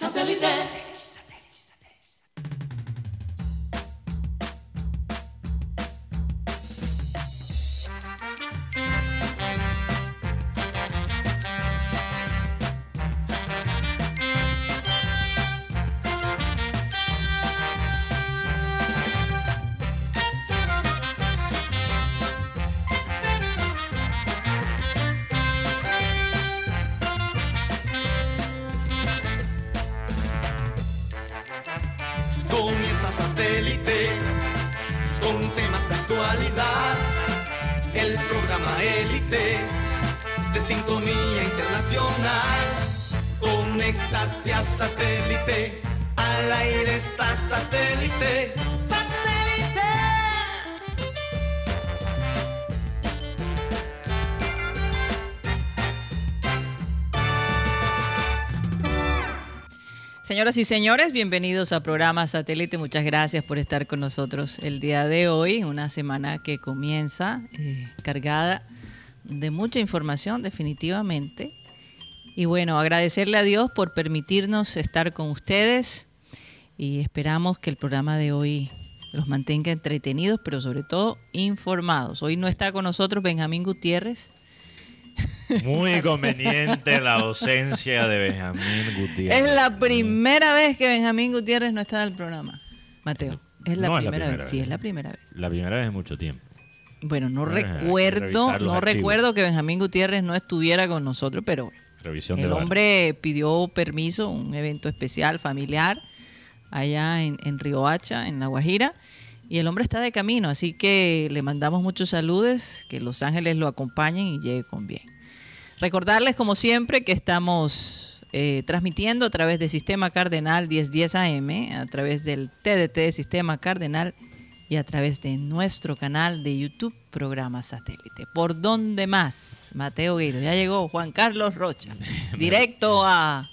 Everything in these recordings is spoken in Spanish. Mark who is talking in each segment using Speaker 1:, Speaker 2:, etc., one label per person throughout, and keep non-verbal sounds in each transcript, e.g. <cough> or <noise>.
Speaker 1: Satellite.
Speaker 2: Señoras y señores, bienvenidos a programa Satélite. Muchas gracias por estar con nosotros el día de hoy, una semana que comienza eh, cargada de mucha información, definitivamente. Y bueno, agradecerle a Dios por permitirnos estar con ustedes y esperamos que el programa de hoy los mantenga entretenidos, pero sobre todo informados. Hoy no está con nosotros Benjamín Gutiérrez.
Speaker 3: Muy conveniente la ausencia de Benjamín Gutiérrez.
Speaker 2: Es la primera vez que Benjamín Gutiérrez no está en el programa. Mateo, es la,
Speaker 3: No es la
Speaker 2: primera,
Speaker 3: primera
Speaker 2: vez. Sí, es la primera vez.
Speaker 3: La primera vez en mucho tiempo.
Speaker 2: Bueno, no recuerdo, no
Speaker 3: archivos.
Speaker 2: recuerdo que Benjamín Gutiérrez no estuviera con nosotros, pero
Speaker 3: Revisión
Speaker 2: el hombre pidió permiso, un evento especial, familiar, allá en, en Riohacha, en La Guajira, y el hombre está de camino, así que le mandamos muchos saludos, que Los Ángeles lo acompañen y llegue con bien. Recordarles, como siempre, que estamos eh, transmitiendo a través del Sistema Cardenal 1010 AM, a través del TDT de Sistema Cardenal y a través de nuestro canal de YouTube, Programa Satélite. ¿Por dónde más? Mateo Guido. Ya llegó Juan Carlos Rocha. <laughs> Directo a...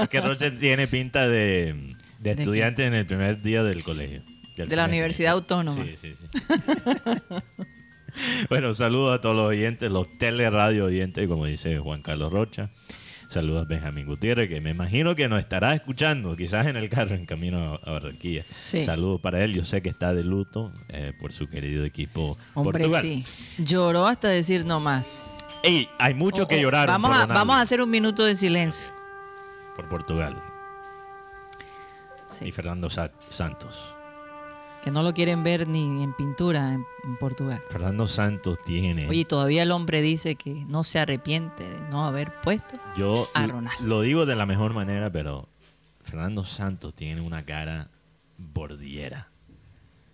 Speaker 3: Es que Roche tiene pinta de, de estudiante en el primer día del colegio. del
Speaker 2: De la. Universidad Autónoma.
Speaker 3: Sí, sí, sí. <laughs> bueno, saludos a todos los oyentes, los teleradio oyentes, como dice Juan Carlos Rocha. Saludos a Benjamín Gutiérrez, que me imagino que nos estará escuchando, quizás en el carro en camino a Barranquilla.
Speaker 2: Sí.
Speaker 3: Saludos para él. Yo sé que está de luto eh, por su querido equipo
Speaker 2: Hombre,
Speaker 3: Portugal.
Speaker 2: sí. Lloró hasta decir no más.
Speaker 3: Ey, hay mucho
Speaker 2: Oh,
Speaker 3: que
Speaker 2: oh,
Speaker 3: llorar
Speaker 2: Vamos,
Speaker 3: por,
Speaker 2: a,
Speaker 3: Ronaldo,
Speaker 2: vamos a hacer un minuto de silencio.
Speaker 3: por Portugal.
Speaker 2: Sí.
Speaker 3: Y Fernando Sa- Santos.
Speaker 2: Que no lo quieren ver ni en pintura en, en Portugal.
Speaker 3: Fernando Santos tiene.
Speaker 2: Oye, todavía el hombre dice que no se arrepiente de no haber puesto.
Speaker 3: Yo
Speaker 2: a Ronaldo.
Speaker 3: lo digo de la mejor manera, pero Fernando Santos tiene una cara bordiera.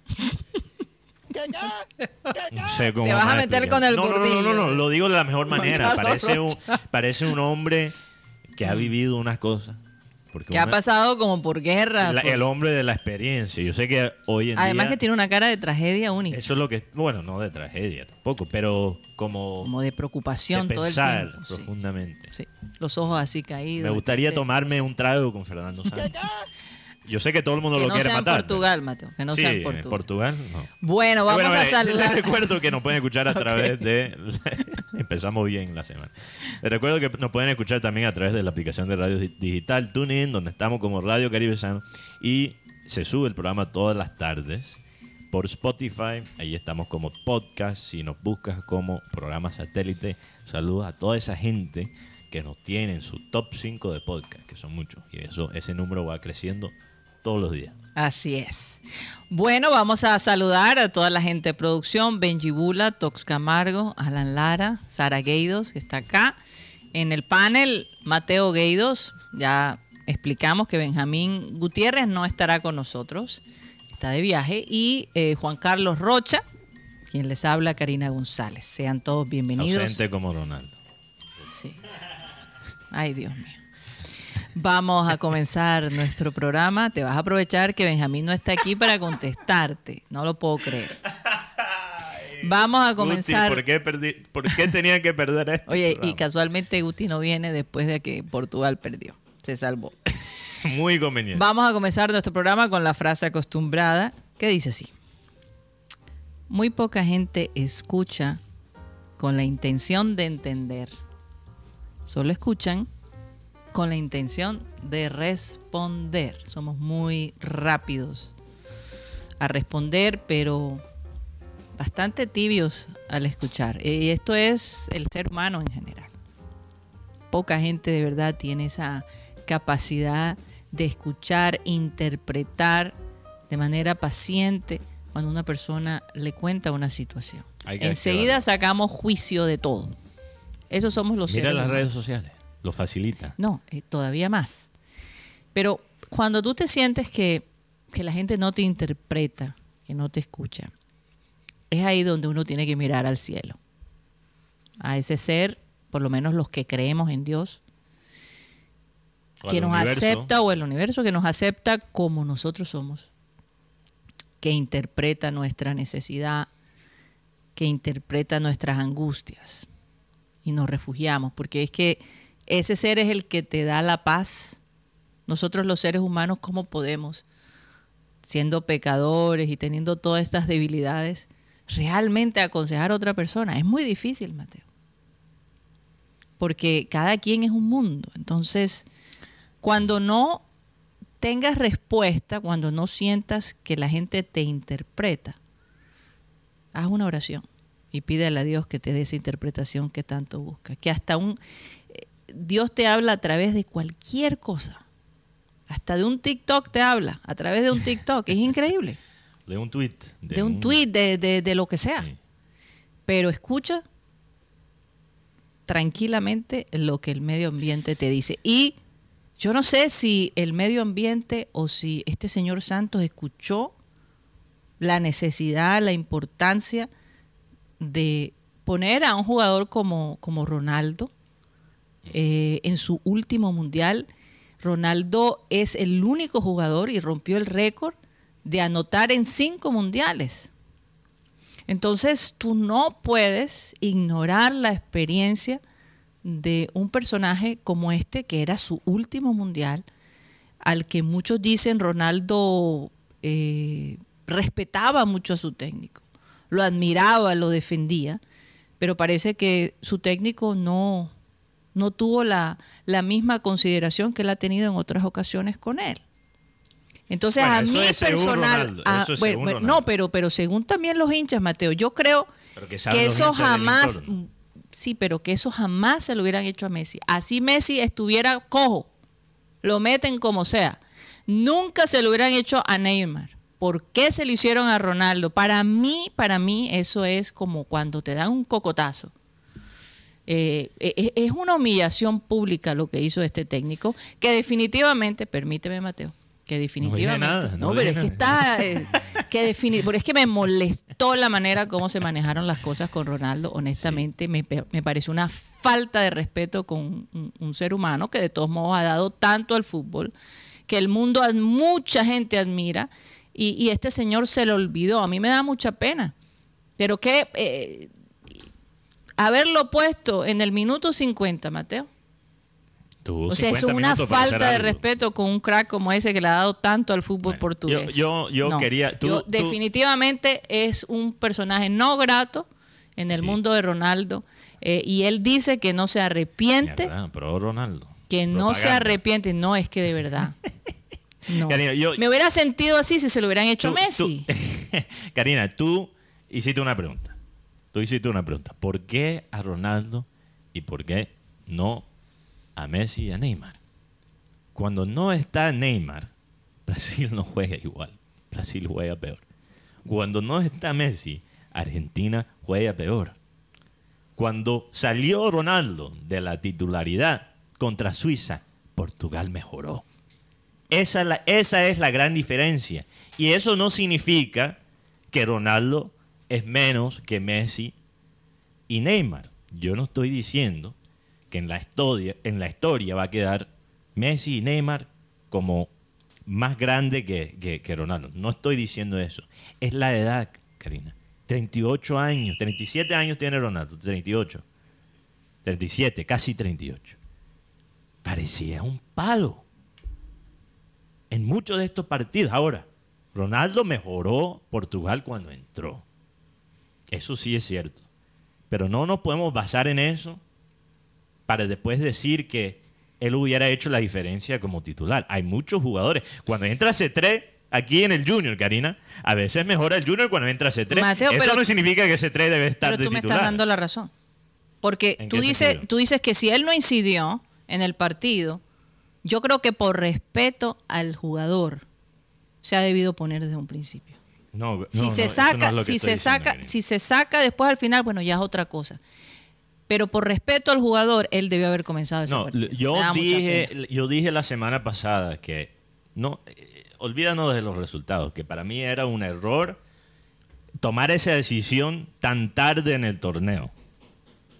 Speaker 3: <laughs> No sé cómo
Speaker 2: Te vas a meter
Speaker 3: explicar.
Speaker 2: con el
Speaker 3: no, no, no, no, lo digo de la mejor manera. Parece un,
Speaker 2: Rocha.
Speaker 3: parece un hombre que ha vivido unas cosas. Porque
Speaker 2: Que ha pasado como por guerra.
Speaker 3: la-
Speaker 2: por-
Speaker 3: el hombre de la experiencia. Yo sé que hoy en
Speaker 2: Además
Speaker 3: día.
Speaker 2: que tiene una cara de tragedia única.
Speaker 3: Eso es lo que. Bueno, no de tragedia tampoco, pero como.
Speaker 2: como de preocupación
Speaker 3: de
Speaker 2: todo el tiempo. sí.
Speaker 3: profundamente.
Speaker 2: Sí. Los ojos así caídos.
Speaker 3: Me gustaría tomarme un trago con Fernando Santos. <laughs> Yo sé que todo el mundo
Speaker 2: Que
Speaker 3: lo
Speaker 2: no
Speaker 3: quiere
Speaker 2: sea en
Speaker 3: matar.
Speaker 2: Portugal, Mateo. Que no
Speaker 3: sí,
Speaker 2: sea en
Speaker 3: en
Speaker 2: Portugal.
Speaker 3: Portugal. no.
Speaker 2: Bueno, vamos
Speaker 3: Bueno,
Speaker 2: a
Speaker 3: eh,
Speaker 2: saludar. <laughs>
Speaker 3: Les recuerdo que nos pueden escuchar a <laughs> través de. <laughs> Empezamos bien la semana. Les recuerdo que nos pueden escuchar también a través de la aplicación de radio di- digital TuneIn, donde estamos como Radio Caribe Sano. Y se sube el programa todas las tardes por Spotify. Ahí estamos como podcast. Si nos buscas como programa satélite, saludos a toda esa gente que nos tiene en su top 5 de podcast, que son muchos. Y eso, ese número va creciendo todos los días.
Speaker 2: Así es. Bueno, vamos a saludar a toda la gente de producción, Benji Bula, Tox Camargo, Alan Lara, Sara Gueidos, que está acá. En el panel, Mateo Gueidos, ya explicamos que Benjamín Gutiérrez no estará con nosotros, está de viaje, y eh, Juan Carlos Rocha, quien les habla, Karina González. Sean todos bienvenidos.
Speaker 3: Ausente como Ronaldo.
Speaker 2: Sí. Ay, Dios mío. Vamos a comenzar nuestro programa. Te vas a aprovechar que Benjamín no está aquí para contestarte. No lo puedo creer. Vamos a comenzar.
Speaker 3: Guti, ¿por, qué perdí- ¿Por qué tenía que perder esto?
Speaker 2: Oye, y casualmente Guti no viene después de que Portugal perdió. Se salvó. <laughs>
Speaker 3: Muy conveniente.
Speaker 2: Vamos a comenzar nuestro programa con la frase acostumbrada que dice así. Muy poca gente escucha con la intención de entender. Solo escuchan con la intención de responder. Somos muy rápidos a responder, pero bastante tibios al escuchar. Y esto es el ser humano en general. Poca gente de verdad tiene esa capacidad de escuchar, interpretar de manera paciente cuando una persona le cuenta una situación. Enseguida sacamos juicio de todo. Eso somos los
Speaker 3: Mira las redes sociales, lo facilita.
Speaker 2: No, eh, todavía más. Pero cuando tú te sientes que, que la gente no te interpreta, que no te escucha, es ahí donde uno tiene que mirar al cielo. A ese ser, por lo menos los que creemos en Dios, que nos acepta, o el universo, que nos acepta como nosotros somos, que interpreta nuestra necesidad, que interpreta nuestras angustias. Y nos refugiamos, porque es que ese ser es el que te da la paz. Nosotros los seres humanos, ¿cómo podemos, siendo pecadores y teniendo todas estas debilidades, realmente aconsejar a otra persona? Es muy difícil, Mateo. Porque cada quien es un mundo. Entonces, cuando no tengas respuesta, cuando no sientas que la gente te interpreta, haz una oración y pídele a Dios que te dé esa interpretación que tanto busca. Que hasta un Dios te habla a través de cualquier cosa. Hasta de un TikTok te habla, a través de un TikTok. Es increíble.
Speaker 3: De un tweet.
Speaker 2: De, un, tweet, de, de, lo que sea. Pero escucha tranquilamente lo que el medio ambiente te dice. Y yo no sé si el medio ambiente o si este señor Santos escuchó la necesidad, la importancia de poner a un jugador como, como Ronaldo eh, en su último mundial. Ronaldo es el único jugador y rompió el récord de anotar en cinco mundiales. Entonces tú no puedes ignorar la experiencia de un personaje como este, que era su último mundial, al que muchos dicen Ronaldo eh, respetaba mucho a su técnico, lo admiraba, lo defendía, pero parece que su técnico no, no tuvo la, la misma consideración que él ha tenido en otras ocasiones con él. Entonces a mí personal, no, pero pero según también los hinchas, Mateo, yo creo que, eso jamás sí, pero que eso jamás se lo hubieran hecho a Messi. Así Messi estuviera cojo, lo meten como sea. Nunca se lo hubieran hecho a Neymar. ¿Por qué se lo hicieron a Ronaldo? Para mí, para mí, eso es como cuando te dan un cocotazo. Eh, e, e, es una humillación pública lo que hizo este técnico, que definitivamente, permíteme Mateo, que definitivamente. No, pero es que está. Eh, que pero es que me molestó la manera como se manejaron las cosas con Ronaldo. Honestamente, me, me pareció una falta de respeto con un, ser humano que de todos modos ha dado tanto al fútbol, que el mundo, mucha gente admira, y, este señor se lo olvidó. A mí me da mucha pena. Pero que. Eh, haberlo puesto en el minuto 50, Mateo o sea, es una falta de respeto con un crack como ese que le ha dado tanto al fútbol portugués.
Speaker 3: Yo, yo, quería.
Speaker 2: definitivamente es un personaje no grato en el mundo de Ronaldo. Eh, y él dice que no se arrepiente.
Speaker 3: pero Ronaldo.
Speaker 2: Que no se arrepiente. No, es que de verdad. <laughs> Me hubiera sentido así si se lo hubieran hecho a Messi. <laughs>
Speaker 3: Karina, tú hiciste una pregunta. Tú hiciste una pregunta. ¿Por qué a Ronaldo y por qué no a Messi y a Neymar. Cuando no está Neymar, <laughs> Brasil no juega igual. Brasil juega peor. Cuando no está Messi, Argentina juega peor. Cuando salió Ronaldo de la titularidad contra Suiza, Portugal mejoró. Esa, la, esa es la gran diferencia. Y eso no significa que Ronaldo es menos que Messi y Neymar. Yo no estoy diciendo que en la historia, va a quedar Messi y Neymar como más grande que, que, Ronaldo. No estoy diciendo eso. Es la edad, Karina. 38 años, 37 años tiene Ronaldo, 38. 37, casi 38. Parecía un palo en muchos de estos partidos. Ahora, Ronaldo mejoró Portugal cuando entró. Eso sí es cierto. Pero no nos podemos basar en eso para después decir que él hubiera hecho la diferencia como titular. Hay muchos jugadores. Cuando entra C3, aquí en el Junior, Karina, a veces mejora el Junior cuando entra C3.
Speaker 2: Mateo,
Speaker 3: Eso
Speaker 2: pero-
Speaker 3: no significa que C3 debe estar
Speaker 2: Pero
Speaker 3: de
Speaker 2: tú me
Speaker 3: titular.
Speaker 2: estás dando la razón. Porque
Speaker 3: ¿En
Speaker 2: tú dices, tú dices que si él no incidió en el partido, yo creo que por respeto al jugador se ha debido poner desde un principio.
Speaker 3: No, no,
Speaker 2: si se
Speaker 3: no
Speaker 2: saca,
Speaker 3: es
Speaker 2: si se
Speaker 3: diciendo,
Speaker 2: saca, si se saca después al final, bueno, ya es otra cosa. Pero por respeto al jugador, él debió haber comenzado ese
Speaker 3: No,
Speaker 2: partido.
Speaker 3: yo dije, yo dije la semana pasada que no, eh, olvídanos de los resultados, que para mí era un error tomar esa decisión tan tarde en el torneo,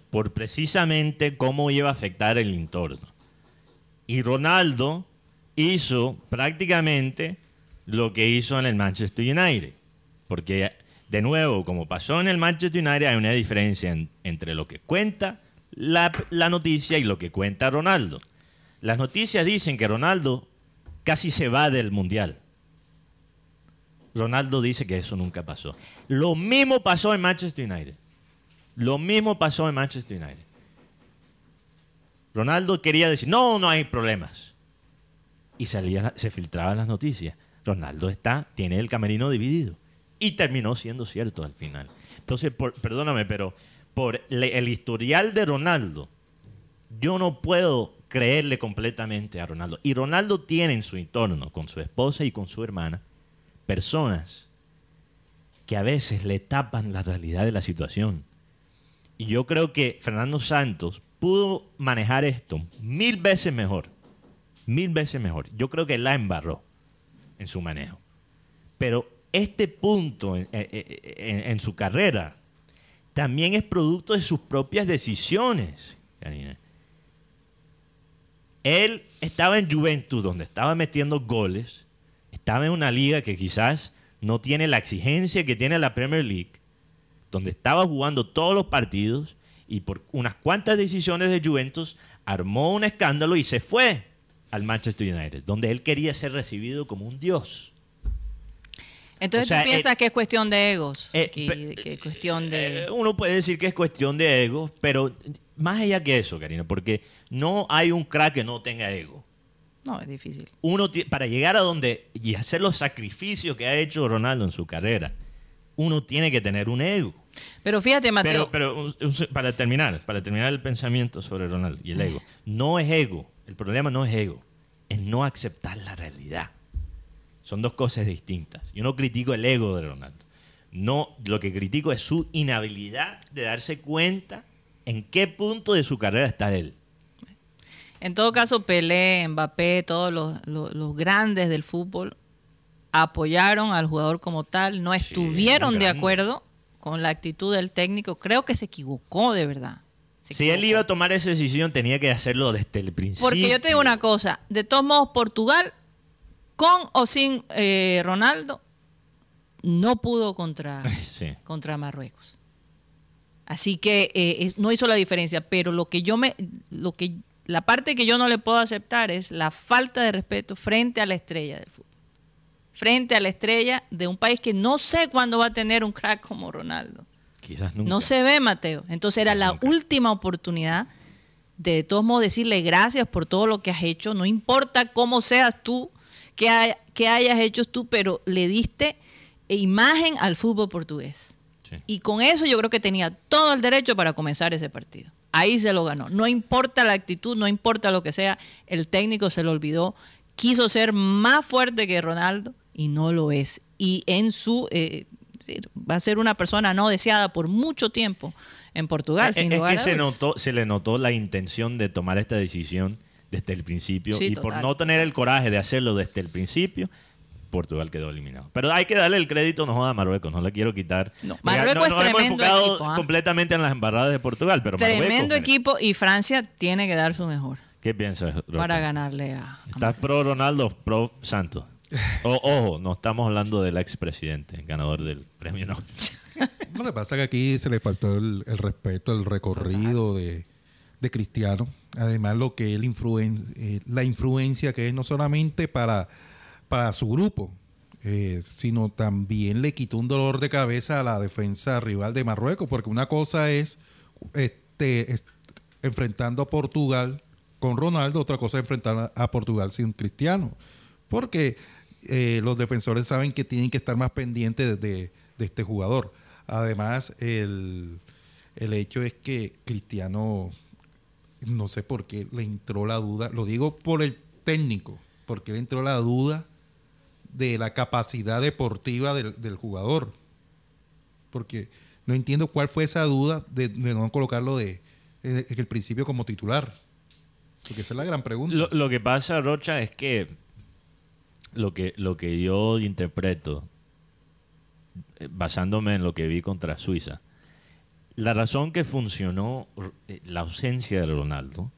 Speaker 3: por precisamente cómo iba a afectar el entorno. Y Ronaldo hizo prácticamente lo que hizo en el Manchester United, porque de nuevo, como pasó en el Manchester United, hay una diferencia en- entre lo que cuenta la, la noticia y lo que cuenta Ronaldo. Las noticias dicen que Ronaldo casi se va del Mundial. Ronaldo dice que eso nunca pasó. Lo mismo pasó en Manchester United. Lo mismo pasó en Manchester United. Ronaldo quería decir, no, no hay problemas. Y salía, se filtraban las noticias. Ronaldo está, tiene el camerino dividido. Y terminó siendo cierto al final. Entonces, perdóname, pero por el historial de Ronaldo, yo no puedo creerle completamente a Ronaldo. Y Ronaldo tiene en su entorno, con su esposa y con su hermana, personas que a veces le tapan la realidad de la situación. Y yo creo que Fernando Santos pudo manejar esto mil veces mejor. Mil veces mejor. Yo creo que la embarró en su manejo. Pero este punto en, su carrera también es producto de sus propias decisiones. Él estaba en Juventus, donde estaba metiendo goles. Estaba en una liga que quizás no tiene la exigencia que tiene la Premier League, donde estaba jugando todos los partidos y por unas cuantas decisiones de Juventus armó un escándalo y se fue al Manchester United, donde él quería ser recibido como un dios.
Speaker 2: Entonces
Speaker 3: o sea,
Speaker 2: tú piensas
Speaker 3: eh,
Speaker 2: que es cuestión de egos,
Speaker 3: Eh,
Speaker 2: que es cuestión de...
Speaker 3: Eh, uno puede decir que es cuestión de ego, pero más allá que eso, Karina, porque no hay un crack que no tenga ego.
Speaker 2: No, es difícil.
Speaker 3: Uno para llegar a donde y hacer los sacrificios que ha hecho Ronaldo en su carrera, uno tiene que tener un ego.
Speaker 2: Pero fíjate, Mateo,
Speaker 3: Pero, para terminar, para terminar el pensamiento sobre Ronaldo y el ego, <laughs> no es ego. El problema no es ego, es no aceptar la realidad. Son dos cosas distintas. Yo no critico el ego de Ronaldo. No, lo que critico es su inhabilidad de darse cuenta en qué punto de su carrera está él.
Speaker 2: en todo caso, Pelé, Mbappé, todos los, los- los grandes del fútbol apoyaron al jugador como tal, no estuvieron de acuerdo con la actitud del técnico. Creo que se equivocó de verdad. Se
Speaker 3: Si él iba a tomar esa decisión, tenía que hacerlo desde el principio.
Speaker 2: Porque yo te digo una cosa, de todos modos, Portugal, con o sin eh, Ronaldo, no pudo contra, <laughs>
Speaker 3: Sí.
Speaker 2: contra Marruecos. Así que eh, no hizo la diferencia, pero lo que yo me, lo que, la parte que yo no le puedo aceptar es la falta de respeto frente a la estrella del fútbol. Frente a la estrella de un país que no sé cuándo va a tener un crack como Ronaldo.
Speaker 3: Quizás nunca.
Speaker 2: No se ve, Mateo. Entonces era la
Speaker 3: Nunca.
Speaker 2: última oportunidad de, de todos modos decirle gracias por todo lo que has hecho. No importa cómo seas tú, hay- qué hayas hecho tú, pero le diste imagen al fútbol portugués.
Speaker 3: Sí.
Speaker 2: Y con eso yo creo que tenía todo el derecho para comenzar ese partido. Ahí se lo ganó. No importa la actitud, no importa lo que sea, el técnico se lo olvidó. Quiso ser más fuerte que Ronaldo y no lo es. Y en su eh, va a ser una persona no deseada por mucho tiempo en Portugal.
Speaker 3: Es,
Speaker 2: sin
Speaker 3: es que
Speaker 2: a
Speaker 3: se, notó, se le notó la intención de tomar esta decisión desde el principio
Speaker 2: Sí,
Speaker 3: y por
Speaker 2: total.
Speaker 3: no tener el coraje de hacerlo desde el principio, Portugal quedó eliminado. Pero hay que darle el crédito, no joda a Marruecos, no le quiero quitar.
Speaker 2: No, Marruecos es
Speaker 3: hemos
Speaker 2: tremendo
Speaker 3: enfocado
Speaker 2: equipo, ¿ah?
Speaker 3: completamente en las embarradas de Portugal, pero
Speaker 2: Tremendo
Speaker 3: Marruecos,
Speaker 2: equipo y Francia tiene que dar su mejor
Speaker 3: ¿Qué piensas, Rocha?
Speaker 2: para ganarle a... a
Speaker 3: ¿Estás pro Ronaldo pro Santos? O- ojo, no estamos hablando del expresidente, ganador del premio Nobel. <laughs>
Speaker 1: Lo que pasa es que aquí se le faltó el, el respeto, el recorrido de, de Cristiano. Además, lo que influen, eh, la influencia que es no solamente para, para su grupo, eh, sino también le quitó un dolor de cabeza a la defensa rival de Marruecos, porque una cosa es este, es- enfrentando a Portugal con Ronaldo, otra cosa es enfrentar a, a Portugal sin Cristiano. Porque eh, los defensores saben que tienen que estar más pendientes de, de este jugador. Además, el, el hecho es que Cristiano, no sé por qué le entró la duda, lo digo por el técnico, porque le entró la duda de la capacidad deportiva del, del jugador. Porque no entiendo cuál fue esa duda de, no colocarlo de, el principio como titular. Porque esa es la gran pregunta.
Speaker 3: Lo, lo que pasa, Rocha, es que lo que, lo que yo interpreto, eh, basándome en lo que vi contra Suiza, la razón que funcionó eh, la ausencia de Ronaldo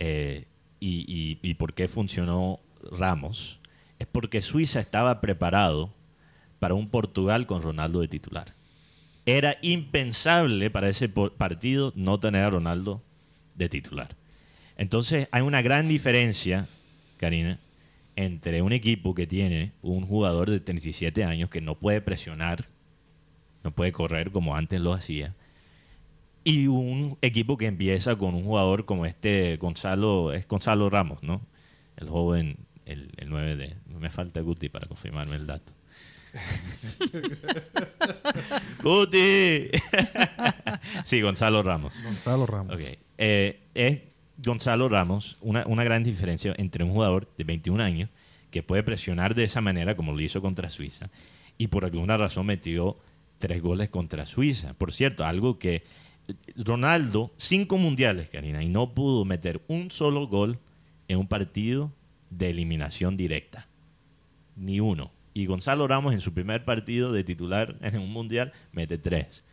Speaker 3: eh, y, y, por qué funcionó Ramos es porque Suiza estaba preparado para un Portugal con Ronaldo de titular. Era impensable para ese partido no tener a Ronaldo de titular. Entonces hay una gran diferencia, Karina, entre un equipo que tiene un jugador de 37 años que no puede presionar, no puede correr como antes lo hacía, y un equipo que empieza con un jugador como este Gonzalo, es Gonzalo Ramos, ¿no? El joven, el, el 9 de... Me falta Guti para confirmarme el dato. <laughs> ¡Guti! sí, Gonzalo Ramos.
Speaker 1: Gonzalo Ramos.
Speaker 3: Ok. Eh, es Gonzalo Ramos, una, una gran diferencia entre un jugador de 21 años que puede presionar de esa manera como lo hizo contra Suiza y por alguna razón metió tres goles contra Suiza. Por cierto, algo que Ronaldo, cinco mundiales, Karina, y no pudo meter un solo gol en un partido de eliminación directa. Ni uno. Y Gonzalo Ramos en su primer partido de titular en un mundial mete tres.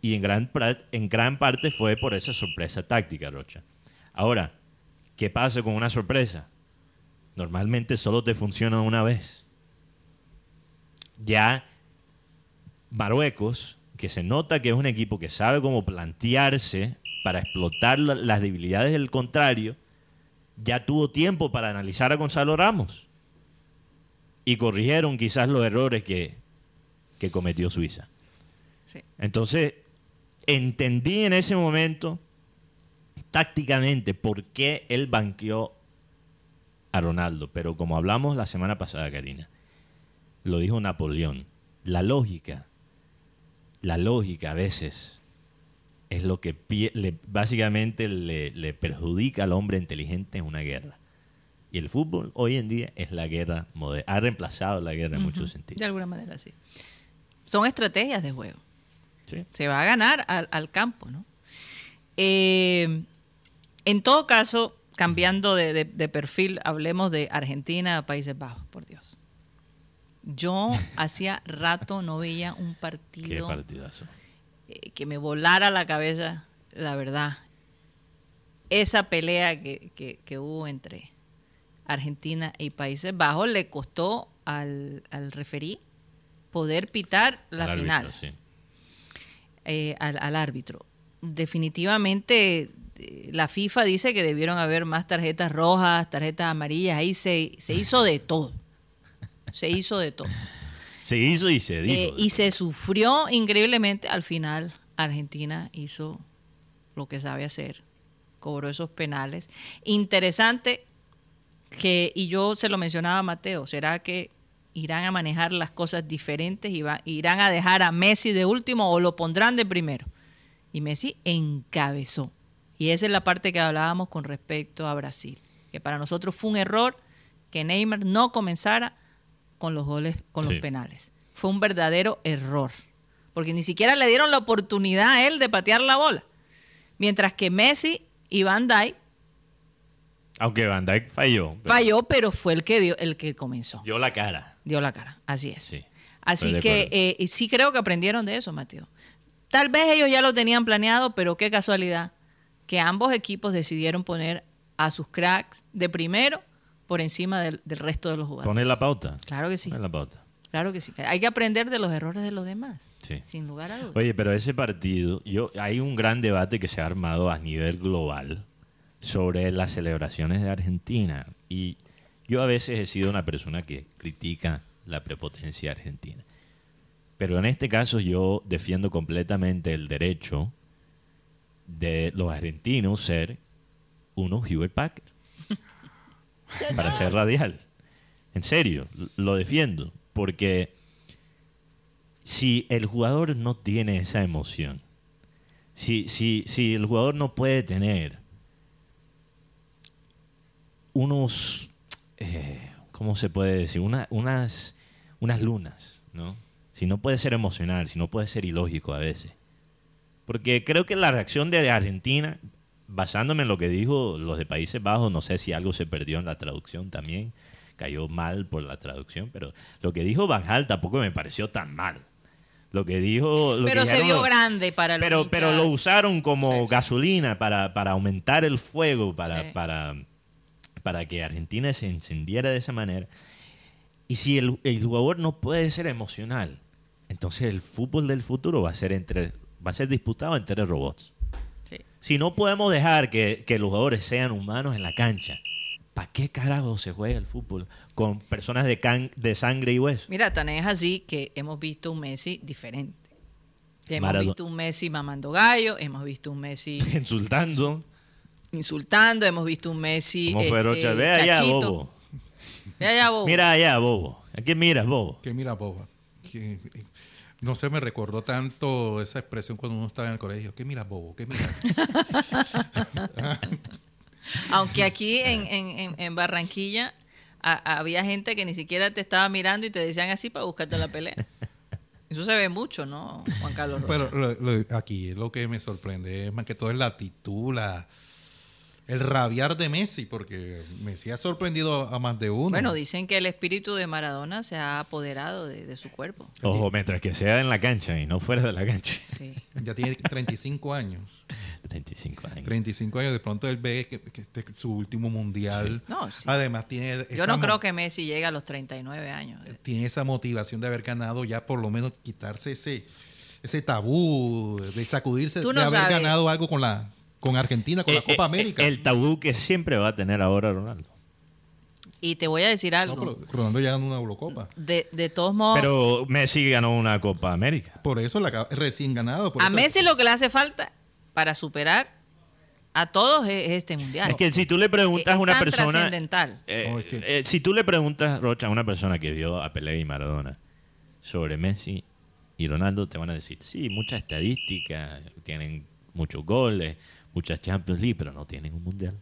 Speaker 3: Y en gran, en gran parte fue por esa sorpresa táctica, Rocha. Ahora, ¿qué pasa con una sorpresa? Normalmente solo te funciona una vez. Ya Marruecos, que se nota que es un equipo que sabe cómo plantearse para explotar la- las debilidades del contrario, ya tuvo tiempo para analizar a Gonzalo Ramos. Y corrigieron quizás los errores que, que cometió Suiza.
Speaker 2: Sí.
Speaker 3: Entonces, entendí en ese momento tácticamente por qué él banqueó a Ronaldo. Pero como hablamos la semana pasada, Karina, lo dijo Napoleón, la lógica, la lógica a veces es lo que pie- le- básicamente le, le perjudica al hombre inteligente en una guerra. Y el fútbol hoy en día es la guerra moderna. Ha reemplazado la guerra en muchos
Speaker 2: De
Speaker 3: sentidos.
Speaker 2: alguna manera, sí. Son estrategias de juego.
Speaker 3: Sí.
Speaker 2: Se va a ganar al, al campo, ¿no? Eh, en todo caso, cambiando de, de- de perfil, hablemos de Argentina, Países Bajos, por Dios. Yo hacía rato no veía un
Speaker 3: Qué
Speaker 2: partido
Speaker 3: partidazo.
Speaker 2: eh, que me volara la cabeza, la verdad. Esa pelea que, que- que hubo entre Argentina y Países Bajos le costó al, al referí poder pitar la final
Speaker 3: árbitro, sí.
Speaker 2: eh, al, al árbitro. Definitivamente eh, la FIFA dice que debieron haber más tarjetas rojas, tarjetas amarillas, ahí se, se hizo de todo. Se hizo de todo.
Speaker 3: Se hizo y se dijo.
Speaker 2: Eh, y se sufrió increíblemente. Al final, Argentina hizo lo que sabe hacer, cobró esos penales. Interesante que, y yo se lo mencionaba a Mateo, ¿será que irán a manejar las cosas diferentes y va- irán a dejar a Messi de último o lo pondrán de primero? Y Messi encabezó. Y esa es la parte que hablábamos con respecto a Brasil, que para nosotros fue un error que Neymar no comenzara con los goles, con
Speaker 3: Sí.
Speaker 2: los penales. Fue un verdadero error, porque ni siquiera le dieron la oportunidad a él de patear la bola. Mientras que Messi y Van Dijk
Speaker 3: Aunque Van Dijk falló. pero
Speaker 2: falló, pero fue el que dio, el que comenzó.
Speaker 3: Dio la cara.
Speaker 2: Dio la cara, así es.
Speaker 3: Sí,
Speaker 2: así que eh, sí creo que aprendieron de eso, Mateo. Tal vez ellos ya lo tenían planeado, pero qué casualidad que ambos equipos decidieron poner a sus cracks de primero por encima del, del resto de los jugadores.
Speaker 3: Pone la pauta.
Speaker 2: Claro que sí,
Speaker 3: Pone la pauta.
Speaker 2: claro que sí. Hay que aprender de los errores de los demás,
Speaker 3: Sí.
Speaker 2: sin lugar a dudas.
Speaker 3: Oye, pero ese partido, yo, hay un gran debate que se ha armado a nivel global sobre las celebraciones de Argentina. Y yo a veces he sido una persona que critica la prepotencia argentina. Pero en este caso yo defiendo completamente el derecho de los argentinos ser uno Hewlett Packard para ser radial. En serio, lo defiendo. Porque si el jugador no tiene esa emoción, si, si, si el jugador no puede tener unos, eh, ¿cómo se puede decir? Una- unas, unas lunas, ¿no? Si no puede ser emocional, si no puede ser ilógico a veces. Porque creo que la reacción de Argentina, basándome en lo que dijo los de Países Bajos, no sé si algo se perdió en la traducción también, cayó mal por la traducción, pero lo que dijo Van tampoco me pareció tan mal. Lo que dijo... lo que
Speaker 2: Pero se
Speaker 3: dijeron
Speaker 2: vio
Speaker 3: los-
Speaker 2: grande para los
Speaker 3: pero, pero lo usaron como
Speaker 2: sí.
Speaker 3: gasolina para, para aumentar el fuego, para,
Speaker 2: Sí.
Speaker 3: para, para que Argentina se encendiera de esa manera. Y si el, el jugador no puede ser emocional, entonces el fútbol del futuro va a ser entre va a ser disputado entre robots. Si no podemos dejar que, que los jugadores sean humanos en la cancha, ¿para qué carajo se juega el fútbol con personas de, can- de sangre y hueso?
Speaker 2: Mira, tan es así que hemos visto un Messi diferente. Hemos
Speaker 3: Maradona.
Speaker 2: visto un Messi mamando gallo, hemos visto un Messi <laughs>
Speaker 3: Insultando.
Speaker 2: insultando, hemos visto un Messi.
Speaker 3: Como fue
Speaker 2: este,
Speaker 3: Rocha. Ve allá, bobo.
Speaker 2: Ve allá, bobo.
Speaker 3: Mira allá, bobo. ¿A qué miras, bobo?
Speaker 1: Que mira, boba. Eh, no sé, me recordó tanto esa expresión cuando uno estaba en el colegio. ¿Qué mira, bobo? ¿Qué mira? <laughs>
Speaker 2: Aunque aquí en, en- en- en Barranquilla a- había gente que ni siquiera te estaba mirando y te decían así para buscarte la pelea. Eso se ve mucho, ¿no, Juan Carlos Rocha?
Speaker 1: Pero lo- lo- aquí lo que me sorprende es más que todo es la actitud, la, el rabiar de Messi, porque Messi ha sorprendido a más de uno.
Speaker 2: Bueno, dicen que el espíritu de Maradona se ha apoderado de, de su cuerpo.
Speaker 3: Ojo, mientras que sea en la cancha y no fuera de la cancha. <laughs>
Speaker 2: Sí.
Speaker 1: Ya tiene 35 años.
Speaker 3: 35 años.
Speaker 1: 35 años, de pronto él ve que, que este es su último mundial.
Speaker 2: No, sí.
Speaker 1: Además tiene
Speaker 2: Yo no creo que Messi llegue a los 39 años.
Speaker 1: tiene esa motivación de haber ganado ya por lo menos quitarse ese ese tabú de sacudirse de
Speaker 2: no
Speaker 1: haber
Speaker 2: sabes.
Speaker 1: ganado algo con la con Argentina con la
Speaker 3: Eh,
Speaker 1: Copa
Speaker 3: eh,
Speaker 1: América.
Speaker 3: El tabú que siempre va a tener ahora Ronaldo.
Speaker 2: Y te voy a decir
Speaker 1: no,
Speaker 2: algo.
Speaker 1: pero Ronaldo ya ganó una Eurocopa.
Speaker 2: De, de todos modos,
Speaker 3: Pero Messi ganó una Copa América.
Speaker 1: Por eso la recién ganado. por
Speaker 2: a
Speaker 1: eso-
Speaker 2: Messi lo que le hace falta para superar a todos es, es este mundial.
Speaker 3: Es que si tú le preguntas a una persona.
Speaker 2: trascendental.
Speaker 3: eh,
Speaker 1: No, es que-
Speaker 3: eh, si tú le preguntas, Rocha, a una persona que vio a Pelé y Maradona sobre Messi y Ronaldo, te van a decir: sí, mucha estadística, tienen muchos goles, muchas Champions League, pero no tienen un mundial.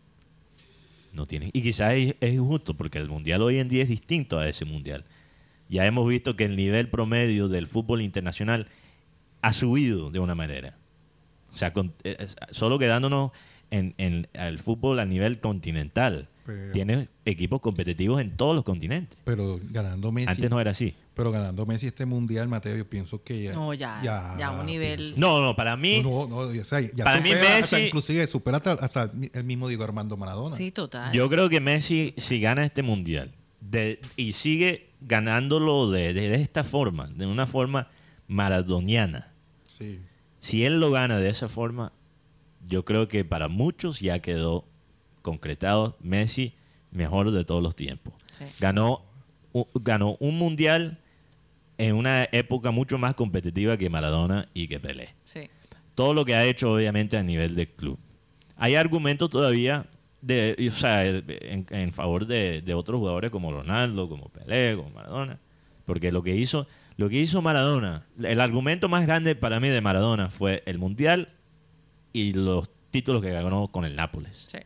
Speaker 3: No tienen. Y quizás es, es injusto, porque el mundial hoy en día es distinto a ese mundial. Ya hemos visto que el nivel promedio del fútbol internacional ha subido de una manera. O sea, con- eh, solo quedándonos en, en el fútbol a nivel continental.
Speaker 1: Pero-
Speaker 3: Tiene equipos competitivos en todos los continentes.
Speaker 1: Pero ganando Messi.
Speaker 3: Antes no era así.
Speaker 1: Pero ganando Messi este mundial, Mateo, yo pienso que ya.
Speaker 2: No, ya, ya un nivel-
Speaker 1: pienso-
Speaker 3: No, no, para mí,
Speaker 1: No, no, o sea, ya
Speaker 3: Para mí
Speaker 1: hasta
Speaker 3: Messi-
Speaker 1: inclusive supera hasta, hasta el mismo Diego Armando Maradona.
Speaker 2: Sí, total.
Speaker 3: yo creo que Messi, si gana este mundial de- y sigue ganándolo de, de esta forma, de una forma maradoniana,
Speaker 1: Sí.
Speaker 3: si él lo gana de esa forma, yo creo que para muchos ya quedó concretado Messi mejor de todos los tiempos.
Speaker 2: Sí.
Speaker 3: Ganó, ganó un mundial en una época mucho más competitiva que Maradona y que Pelé.
Speaker 2: Sí.
Speaker 3: Todo lo que ha hecho obviamente a nivel de club. Hay argumentos todavía de, o sea, en, en favor de, de otros jugadores como Ronaldo, como Pelé, como Maradona, porque lo que hizo, lo que hizo Maradona, el argumento más grande para mí de Maradona fue el mundial y los títulos que ganó con el Nápoles.
Speaker 2: sí.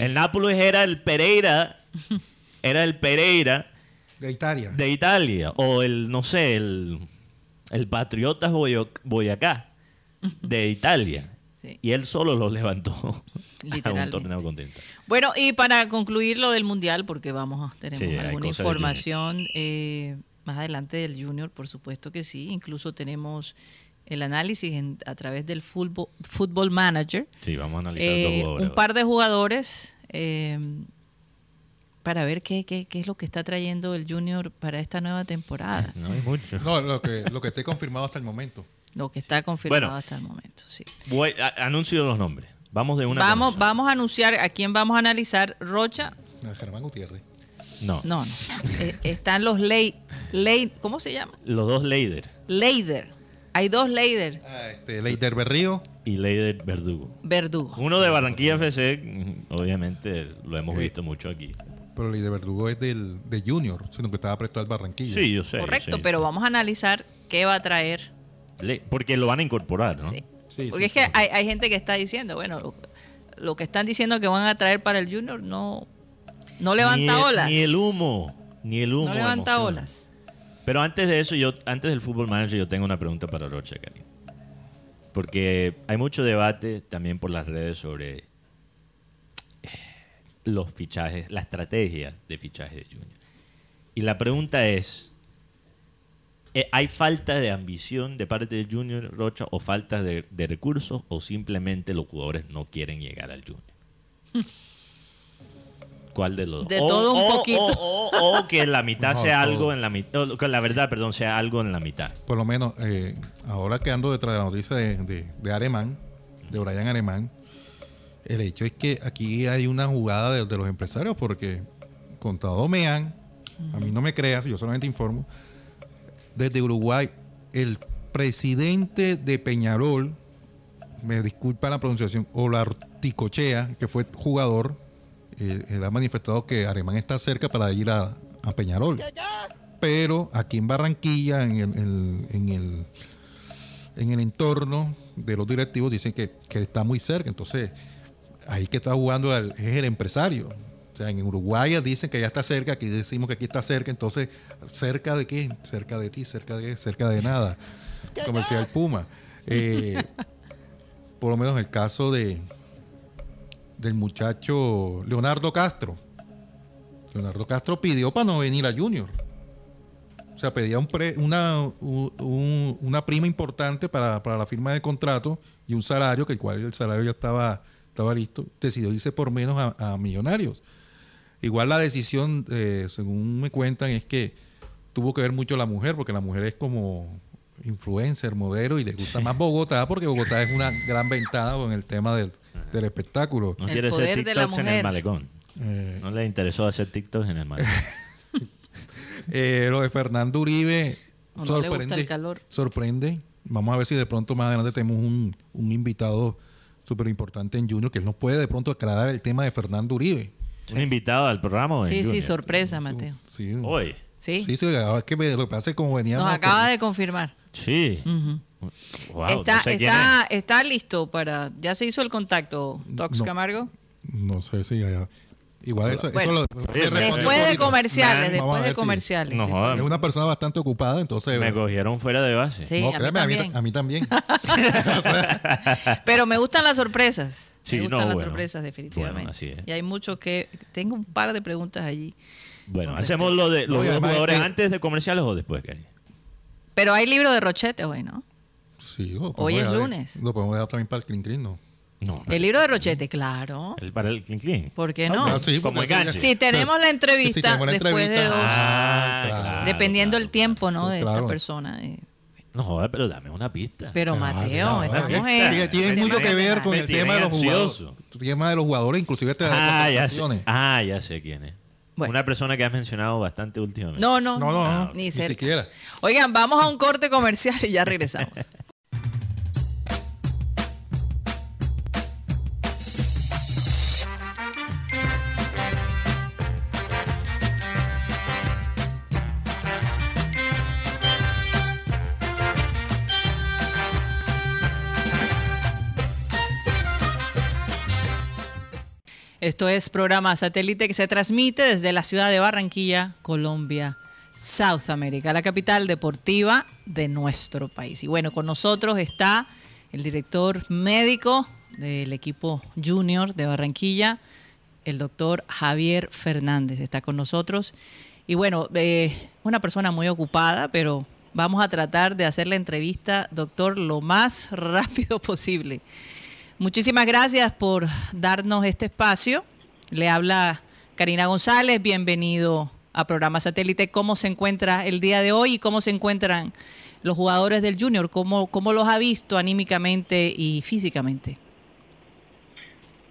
Speaker 3: El Nápoles era el Pereira, <laughs> era el Pereira
Speaker 1: De Italia.
Speaker 3: de Italia o el no sé el el Patriotas Boyacá de Italia
Speaker 2: Sí.
Speaker 3: y él solo los levantó <laughs> a un torneo continental
Speaker 2: Bueno, y para concluir lo del mundial, porque vamos a tenemos
Speaker 3: Sí,
Speaker 2: alguna información eh, más adelante del Junior, por supuesto que sí. Incluso tenemos el análisis en- a través del fútbol, Football Manager.
Speaker 3: sí vamos a analizar
Speaker 2: Eh,
Speaker 3: dos jugadores
Speaker 2: un par de jugadores eh, para ver qué, qué, qué es lo que está trayendo el Junior para esta nueva temporada.
Speaker 3: no hay mucho
Speaker 1: No, lo que, lo que esté confirmado hasta el momento.
Speaker 2: Lo que está confirmado
Speaker 3: Bueno.
Speaker 2: hasta el momento, sí.
Speaker 3: Voy- a- anuncio los nombres vamos de una
Speaker 2: Vamos, vamos a anunciar a quién vamos a analizar. Rocha,
Speaker 1: A Germán Gutiérrez.
Speaker 3: no,
Speaker 2: no, no. Eh, están los Ley, Ley, ¿cómo se llama?
Speaker 3: los dos Leider
Speaker 2: Leider. Hay dos Leider.
Speaker 1: Ah, este, Leider Berrío.
Speaker 3: y Leider Verdugo.
Speaker 2: Verdugo.
Speaker 3: Uno de Barranquilla FC, obviamente lo hemos visto mucho aquí.
Speaker 1: Pero el de Verdugo es del, de Junior, sino que estaba prestado al Barranquilla.
Speaker 3: Sí, yo sé. yo
Speaker 2: Correcto,
Speaker 3: sé,
Speaker 2: pero
Speaker 3: sí.
Speaker 2: vamos a analizar qué va a traer.
Speaker 3: Le- Porque lo van a incorporar, ¿no?
Speaker 2: Sí.
Speaker 1: Sí,
Speaker 2: Porque
Speaker 1: sí,
Speaker 2: es que hay, hay gente que está diciendo, bueno, lo, lo que están diciendo que van a traer para el Junior no, no levanta
Speaker 3: ni el,
Speaker 2: olas.
Speaker 3: Ni el humo, ni el humo.
Speaker 2: no levanta
Speaker 3: emociona.
Speaker 2: olas.
Speaker 3: Pero antes de eso, yo antes del fútbol manager, yo tengo una pregunta para Rocha, Cari. Porque hay mucho debate también por las redes sobre los fichajes, la estrategia de fichaje de Junior. Y la pregunta es, eh, ¿hay falta de ambición de parte de Junior Rocha o falta de, de recursos o simplemente los jugadores no quieren llegar al Junior? <laughs> ¿Cuál de los dos?
Speaker 2: De
Speaker 3: O-
Speaker 2: todo un
Speaker 3: o-
Speaker 2: poquito.
Speaker 3: O, o- o que la mitad
Speaker 1: No,
Speaker 3: sea
Speaker 1: todo.
Speaker 3: algo en la mitad, la verdad, perdón, sea algo en la mitad.
Speaker 1: Por lo menos, eh, ahora que ando detrás de la noticia de, de, de Alemán, de Brian Alemán, el hecho es que aquí hay una jugada de, de los empresarios, porque contado Mean, a mí no me creas, yo solamente informo, desde Uruguay, el presidente de Peñarol, me disculpa la pronunciación, Olarticochea, que fue jugador, eh, él ha manifestado que Alemán está cerca para ir a, a Peñarol. Pero aquí en Barranquilla, en el, en- en el, en el entorno de los directivos, dicen que, que está muy cerca. Entonces, ahí que está jugando el- es el empresario. O sea, en Uruguay dicen que ya está cerca, aquí decimos que aquí está cerca. Entonces, ¿cerca de qué? Cerca de ti, cerca de cerca de nada. Como decía el Puma. Eh, <laughs> por lo menos el caso de del muchacho Leonardo Castro. Leonardo Castro pidió para no venir a Junior. O sea, pedía un pre- una, un- una prima importante para, para la firma del contrato y un salario, que el cual el salario ya estaba, estaba listo. Decidió irse por menos a, a Millonarios. Igual la decisión, eh, según me cuentan, es que tuvo que ver mucho la mujer, porque la mujer es como influencer, modelo, y le gusta más Bogotá, porque Bogotá es una gran ventana con el tema del, del espectáculo.
Speaker 3: No
Speaker 2: El
Speaker 3: quiere hacer TikToks en el malecón.
Speaker 1: Eh,
Speaker 3: No le interesó hacer TikToks en el malecón. <laughs>
Speaker 1: Eh, lo de Fernando Uribe
Speaker 2: no
Speaker 1: sorprende.
Speaker 2: el calor.
Speaker 1: Sorprende. Vamos a ver si de pronto más adelante tenemos un, un invitado súper importante en Junior que él nos puede de pronto aclarar el tema de Fernando Uribe.
Speaker 3: ¿Un invitado al programa
Speaker 2: Sí, sí, sorpresa, Mateo.
Speaker 1: Sí.
Speaker 3: Hoy.
Speaker 2: Sí,
Speaker 1: Sí, sí, ahora que me- lo que pasa es como veníamos.
Speaker 2: nos acaba de confirmar.
Speaker 3: Sí. Wow,
Speaker 2: está,
Speaker 3: no sé quién
Speaker 2: está, está listo para. ¿Ya se hizo el contacto, Tox
Speaker 1: No.
Speaker 2: Camargo?
Speaker 1: No sé si ya. Igual eso,
Speaker 2: Bueno,
Speaker 1: eso lo.
Speaker 2: Después de comerciales,
Speaker 1: a
Speaker 2: después de
Speaker 1: si-
Speaker 2: comerciales.
Speaker 3: No jodas.
Speaker 1: Es una persona bastante ocupada, entonces.
Speaker 3: Me cogieron fuera de base.
Speaker 2: Sí,
Speaker 1: no,
Speaker 2: a mí
Speaker 1: créeme, a mí,
Speaker 2: también.
Speaker 1: a mí también. <laughs>
Speaker 2: Pero me gustan las sorpresas.
Speaker 3: Sí,
Speaker 2: me
Speaker 3: no,
Speaker 2: gustan las
Speaker 3: bueno.
Speaker 2: sorpresas, definitivamente.
Speaker 3: Bueno, así es.
Speaker 2: Y hay mucho que. Tengo un par de preguntas allí.
Speaker 3: Bueno,
Speaker 2: No,
Speaker 3: hacemos lo de los
Speaker 1: además
Speaker 3: jugadores
Speaker 1: es que-
Speaker 3: antes de comerciales o después, Cari.
Speaker 2: Pero hay libro de Rochete hoy, ¿no?
Speaker 1: Sí,
Speaker 2: Hoy es
Speaker 1: dejar-
Speaker 2: lunes.
Speaker 1: Lo podemos dejar también para el clink clink, ¿no?
Speaker 3: No.
Speaker 2: El libro de Rochete, claro.
Speaker 3: El para el clean clean.
Speaker 2: ¿Por qué no?
Speaker 1: Ah, sí,
Speaker 3: Como enganche.
Speaker 2: Si tenemos la entrevista
Speaker 1: Si tenemos la
Speaker 2: después de dos,
Speaker 3: Ah,
Speaker 1: claro.
Speaker 2: dependiendo
Speaker 3: claro,
Speaker 2: el tiempo, ¿no? De
Speaker 1: Claro.
Speaker 2: esta persona. eh.
Speaker 3: No jodas, pero dame una pista.
Speaker 2: Pero Mateo, estamos
Speaker 1: es-
Speaker 2: en.
Speaker 1: tiene- mucho que ver con el tema de los jugadores. El tema de los jugadores, inclusive te
Speaker 3: Ah, ya sé. Ah, ya sé quién es.
Speaker 2: Bueno.
Speaker 3: Una persona que has mencionado bastante últimamente.
Speaker 2: No, no,
Speaker 1: No, no, no,
Speaker 2: ni
Speaker 1: siquiera.
Speaker 2: Oigan, vamos a un corte comercial y ya regresamos. <laughs> Esto es programa satélite que se transmite desde la ciudad de Barranquilla, Colombia, South America, la capital deportiva de nuestro país. Y bueno, con nosotros está el director médico del equipo junior de Barranquilla, el doctor Javier Fernández. Está con nosotros. Y bueno, eh, una persona muy ocupada, pero vamos a tratar de hacer la entrevista, doctor, lo más <laughs> rápido posible. Muchísimas gracias por darnos este espacio. Le habla Karina González, bienvenido a Programa Satélite. ¿Cómo se encuentra el día de hoy y cómo se encuentran los jugadores del Junior? ¿Cómo, cómo los ha visto anímicamente y físicamente?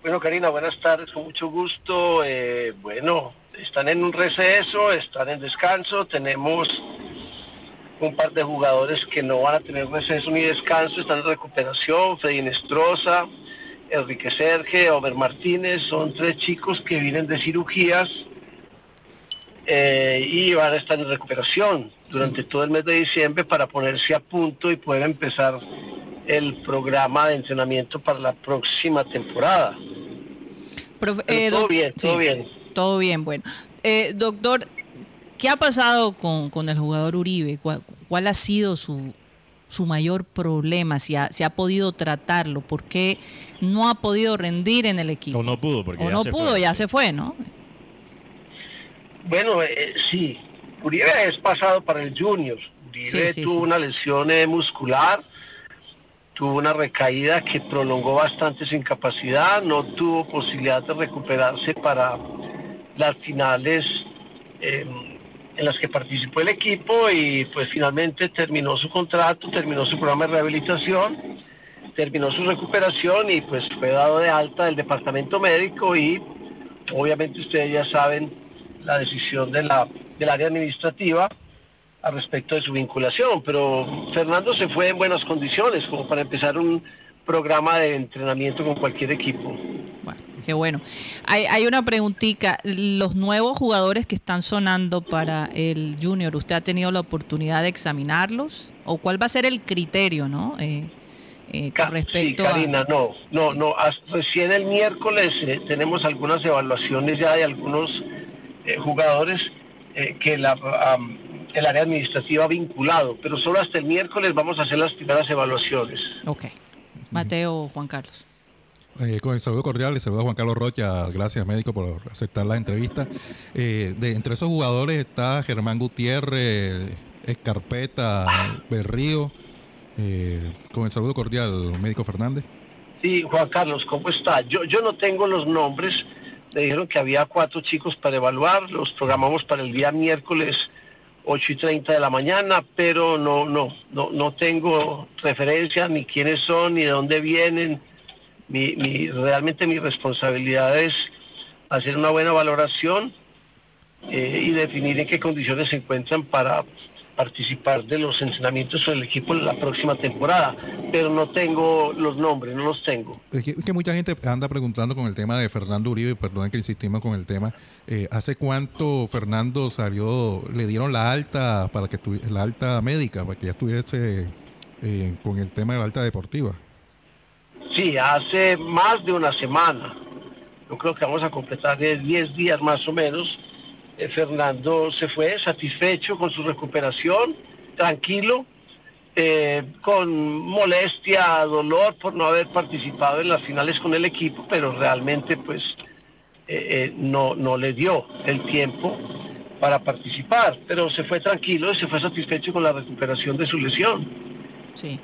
Speaker 4: Bueno, Karina, buenas tardes, con mucho gusto. Eh, bueno, están en un receso, están en descanso, tenemos un par de jugadores que no van a tener receso ni descanso, están en recuperación, Freddy Nestroza, Enrique Serge, Omer Martínez, son tres chicos que vienen de cirugías eh, y van a estar en recuperación durante todo el mes de diciembre para ponerse a punto y poder empezar el programa de entrenamiento para la próxima temporada.
Speaker 2: Profe- eh,
Speaker 4: todo bien, todo
Speaker 2: sí,
Speaker 4: bien.
Speaker 2: Todo bien, bueno. Eh, doctor, ¿qué ha pasado con, con el jugador Uribe? ¿Cuál, cuál ha sido su, su mayor problema? Si ha, si ha podido tratarlo, ¿por qué no ha podido rendir en el equipo?
Speaker 3: O no pudo, porque
Speaker 2: O
Speaker 3: ya
Speaker 2: no
Speaker 3: se
Speaker 2: pudo,
Speaker 3: fue.
Speaker 2: ya se fue, ¿no?
Speaker 4: Bueno, eh, sí, Uribe es pasado para el Junior. Uribe
Speaker 2: Sí, sí,
Speaker 4: tuvo
Speaker 2: sí.
Speaker 4: una lesión eh, muscular, tuvo una recaída que prolongó bastante su incapacidad, no tuvo posibilidad de recuperarse para las finales eh, en las que participó el equipo y pues finalmente terminó su contrato, terminó su programa de rehabilitación, terminó su recuperación y pues fue dado de alta del departamento médico y obviamente ustedes ya saben la decisión de la, del área administrativa al respecto de su vinculación, pero Fernando se fue en buenas condiciones como para empezar un programa de entrenamiento con cualquier equipo.
Speaker 2: Bueno, qué bueno. Hay, hay una preguntita. Los nuevos jugadores que están sonando para el Junior, ¿usted ha tenido la oportunidad de examinarlos? ¿O cuál va a ser el criterio, no? Eh, eh, con respecto
Speaker 4: sí, Karina,
Speaker 2: a...
Speaker 4: no, no, no. recién el miércoles eh, tenemos algunas evaluaciones ya de algunos eh, jugadores que la, am, el área administrativa ha vinculado, pero solo hasta el miércoles vamos a hacer las primeras evaluaciones.
Speaker 2: Ok. Mateo, Juan Carlos.
Speaker 1: Eh, con el saludo cordial, le saludo a Juan Carlos Rocha, gracias médico por aceptar la entrevista. Eh, de, entre esos jugadores está Germán Gutiérrez, Escarpeta, Berrío. Eh, con el saludo cordial, médico Fernández.
Speaker 4: Sí, Juan Carlos, ¿cómo está? Yo, yo no tengo los nombres. Me dijeron que había cuatro chicos para evaluar. Los programamos para el día miércoles 8 y 30 de la mañana, pero no, no, no, no tengo referencia ni quiénes son, ni de dónde vienen. Mi, mi- realmente mi responsabilidad es hacer una buena valoración eh, y definir en qué condiciones se encuentran para participar de los entrenamientos del equipo en la próxima temporada, pero no tengo los nombres, no los tengo.
Speaker 1: Es que, es que mucha gente anda preguntando con el tema de Fernando Uribe, perdón que insistimos con el tema. Eh, ¿Hace cuánto Fernando salió, le dieron la alta para que estuvi- la alta médica, para que ya estuviese eh, con el tema de la alta deportiva?
Speaker 4: Sí, hace más de una semana. Yo creo que vamos a completar de 10 días más o menos. Eh, Fernando se fue satisfecho con su recuperación, tranquilo, eh, con molestia, dolor por no haber participado en las finales con el equipo, pero realmente pues eh, eh, no, no le dio el tiempo para participar, pero se fue tranquilo y se fue satisfecho con la recuperación de su lesión.
Speaker 2: Sí.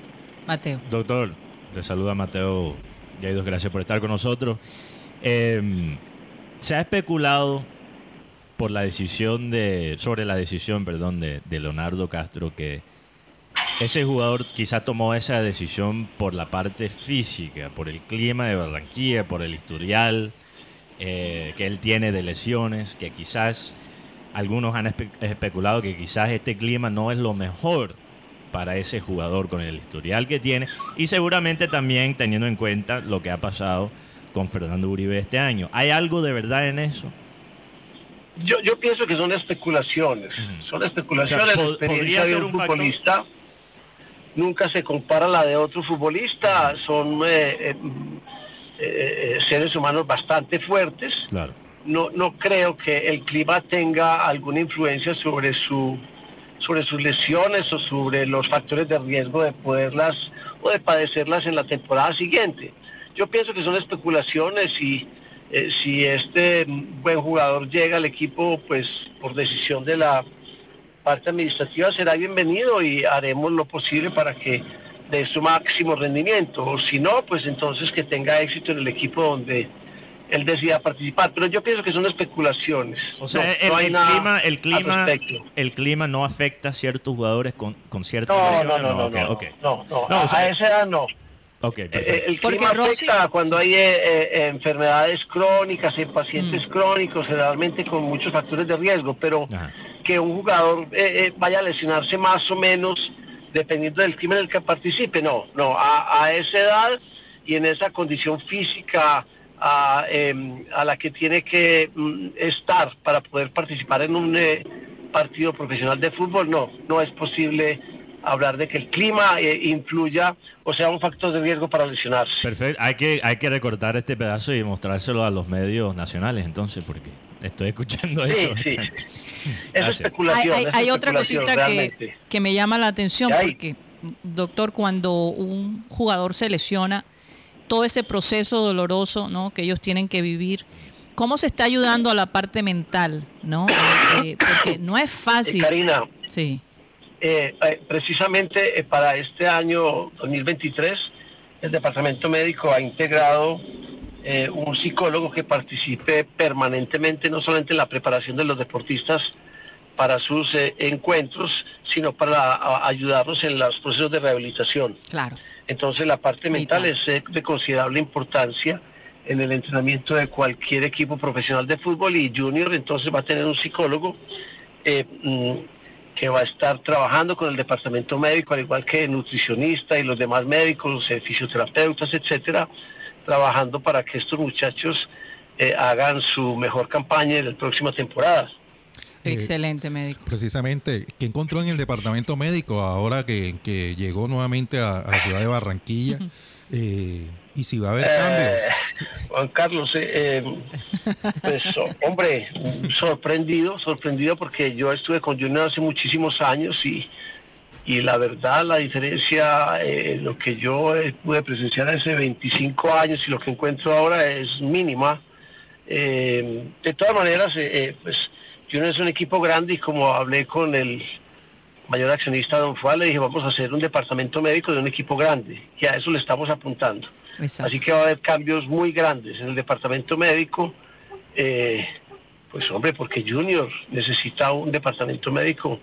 Speaker 2: Mateo.
Speaker 3: Doctor, te saluda Mateo Yaidos, gracias por estar con nosotros. Eh, se ha especulado por la decisión de, sobre la decisión, perdón, de, de Leonardo Castro que ese jugador quizá tomó esa decisión por la parte física, por el clima de Barranquilla, por el historial eh, que él tiene de lesiones, que quizás algunos han espe- especulado que quizás este clima no es lo mejor para ese jugador con el historial que tiene y seguramente también teniendo en cuenta lo que ha pasado con Fernando Uribe este año. ¿Hay algo de verdad en eso?
Speaker 4: Yo, yo pienso que son especulaciones, son especulaciones.
Speaker 3: O sea,
Speaker 4: experiencia de un
Speaker 3: factor.
Speaker 4: futbolista nunca se compara a la de otro futbolista. Son eh, eh, eh, seres humanos bastante fuertes.
Speaker 3: Claro.
Speaker 4: No, no creo que el clima tenga alguna influencia sobre su sobre sus lesiones o sobre los factores de riesgo de poderlas o de padecerlas en la temporada siguiente. Yo pienso que son especulaciones y eh, si este buen jugador llega al equipo, pues por decisión de la parte administrativa será bienvenido y haremos lo posible para que dé su máximo rendimiento. O si no, pues entonces que tenga éxito en el equipo donde él decida participar. Pero yo pienso que son especulaciones.
Speaker 3: O sea,
Speaker 4: No,
Speaker 3: el,
Speaker 4: no hay
Speaker 3: el
Speaker 4: nada
Speaker 3: clima, el clima, el clima no afecta a ciertos jugadores con, con ciertas
Speaker 4: No, no,
Speaker 3: lesiones.
Speaker 4: no, no,
Speaker 3: ok,
Speaker 4: no, no, no,
Speaker 3: No,
Speaker 4: a,
Speaker 3: o sea,
Speaker 4: a esa edad no. Eh,
Speaker 3: perfecto.
Speaker 4: El clima afecta cuando hay eh, eh, enfermedades crónicas, en pacientes crónicos, generalmente con muchos factores de riesgo, pero
Speaker 3: Ajá.
Speaker 4: que un jugador eh, eh, vaya a lesionarse más o menos dependiendo del clima en el que participe. No, no, a, a esa edad y en esa condición física a, em, a la que tiene que mm, estar para poder participar en un eh, partido profesional de fútbol, no, no es posible hablar de que el clima eh, influya o sea un factor de riesgo para lesionarse.
Speaker 3: Perfecto. Hay que, hay que recortar este pedazo y mostrárselo a los medios nacionales entonces, porque estoy escuchando
Speaker 4: Sí,
Speaker 3: eso.
Speaker 4: sí, sí. <laughs> Es
Speaker 3: Gracias.
Speaker 2: Hay,
Speaker 4: especulación.
Speaker 2: hay-
Speaker 4: es
Speaker 2: hay otra
Speaker 4: especulación,
Speaker 2: cosita que, que me llama la atención porque, doctor, cuando un jugador se lesiona, todo ese proceso doloroso ¿no? que ellos tienen que vivir, ¿cómo se está ayudando a la parte mental? ¿no? Eh, eh, porque no es
Speaker 4: Eh,
Speaker 2: fácil.
Speaker 4: Karina,
Speaker 2: Sí,
Speaker 4: eh, eh, precisamente eh, para este año 2023, el Departamento Médico ha integrado eh, un psicólogo que participe permanentemente, no solamente en la preparación de los deportistas para sus eh, encuentros, sino para ayudarlos en los procesos de rehabilitación.
Speaker 2: claro.
Speaker 4: Entonces la parte mental es de considerable importancia en el entrenamiento de cualquier equipo profesional de fútbol y Junior entonces va a tener un psicólogo eh, mm, que va a estar trabajando con el departamento médico, al igual que nutricionista y los demás médicos, eh, fisioterapeutas, etcétera, trabajando para que estos muchachos eh, hagan su mejor campaña en la próxima temporada.
Speaker 1: Eh,
Speaker 2: Excelente médico.
Speaker 1: Precisamente, ¿qué encontró en el departamento médico ahora que, que llegó nuevamente a, a la ciudad de Barranquilla? Eh, <laughs> y si va a haber cambios.
Speaker 4: Juan Carlos, eh, eh, pues <laughs> hombre, sorprendido, sorprendido porque yo estuve con Junior hace muchísimos años y, y la verdad la diferencia, eh, lo que yo eh, pude presenciar hace 25 años y lo que encuentro ahora es mínima. Eh, de todas maneras, eh, eh, pues Junior es un equipo grande y como hablé con el mayor accionista Don Fuá, le dije vamos a hacer un departamento médico de un equipo grande y a eso le estamos apuntando.
Speaker 2: Exacto.
Speaker 4: Así que va a haber cambios muy grandes en el departamento médico. eh, pues hombre, porque Junior necesita un departamento médico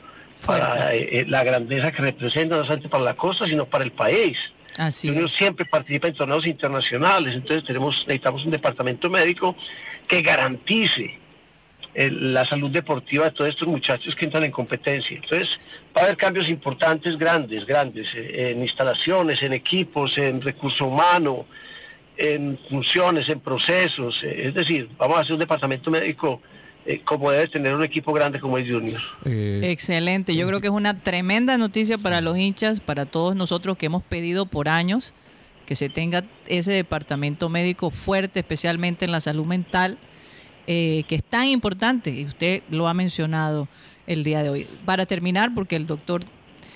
Speaker 4: para eh, eh, la grandeza que representa, no solamente para la costa, sino para el país.
Speaker 2: Así
Speaker 4: Junior
Speaker 2: es.
Speaker 4: siempre participa en torneos internacionales, entonces tenemos, necesitamos un departamento médico que garantice la salud deportiva de todos estos muchachos que entran en competencia. Entonces, va a haber cambios importantes, grandes, grandes, eh, en instalaciones, en equipos, en recurso humano, en funciones, en procesos. eh, es decir, vamos a hacer un departamento médico eh, como debe tener un equipo grande como el Junior.
Speaker 1: Eh,
Speaker 2: Excelente, yo creo que es una tremenda noticia para los hinchas, para todos nosotros que hemos pedido por años que se tenga ese departamento médico fuerte, especialmente en la salud mental, eh, que es tan importante, y usted lo ha mencionado el día de hoy. Para terminar, porque el doctor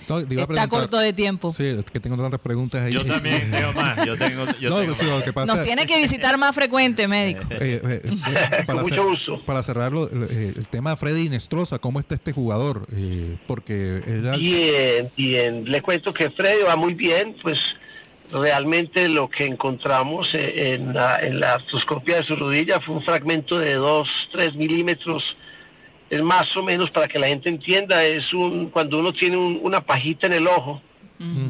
Speaker 1: no,
Speaker 2: está corto de tiempo,
Speaker 1: Sí, es que tengo tantas preguntas ahí.
Speaker 3: Yo también <laughs> tengo más. Yo tengo, yo
Speaker 1: no,
Speaker 3: tengo
Speaker 1: sí,
Speaker 3: más.
Speaker 1: lo que pasa
Speaker 2: nos tiene que visitar más frecuente, médico. <laughs>
Speaker 1: Eh, eh, eh,
Speaker 4: Con mucho gusto.
Speaker 1: Para cerrarlo, el, eh, el tema de Freddy Nestroza, ¿cómo está este jugador? Eh, porque él,
Speaker 4: Bien, bien. Le cuento que Freddy va muy bien, pues realmente lo que encontramos eh, en la, en la artroscopia de su rodilla fue un fragmento de 2, 3 milímetros. Es más o menos para que la gente entienda, es un cuando uno tiene un- una pajita en el ojo,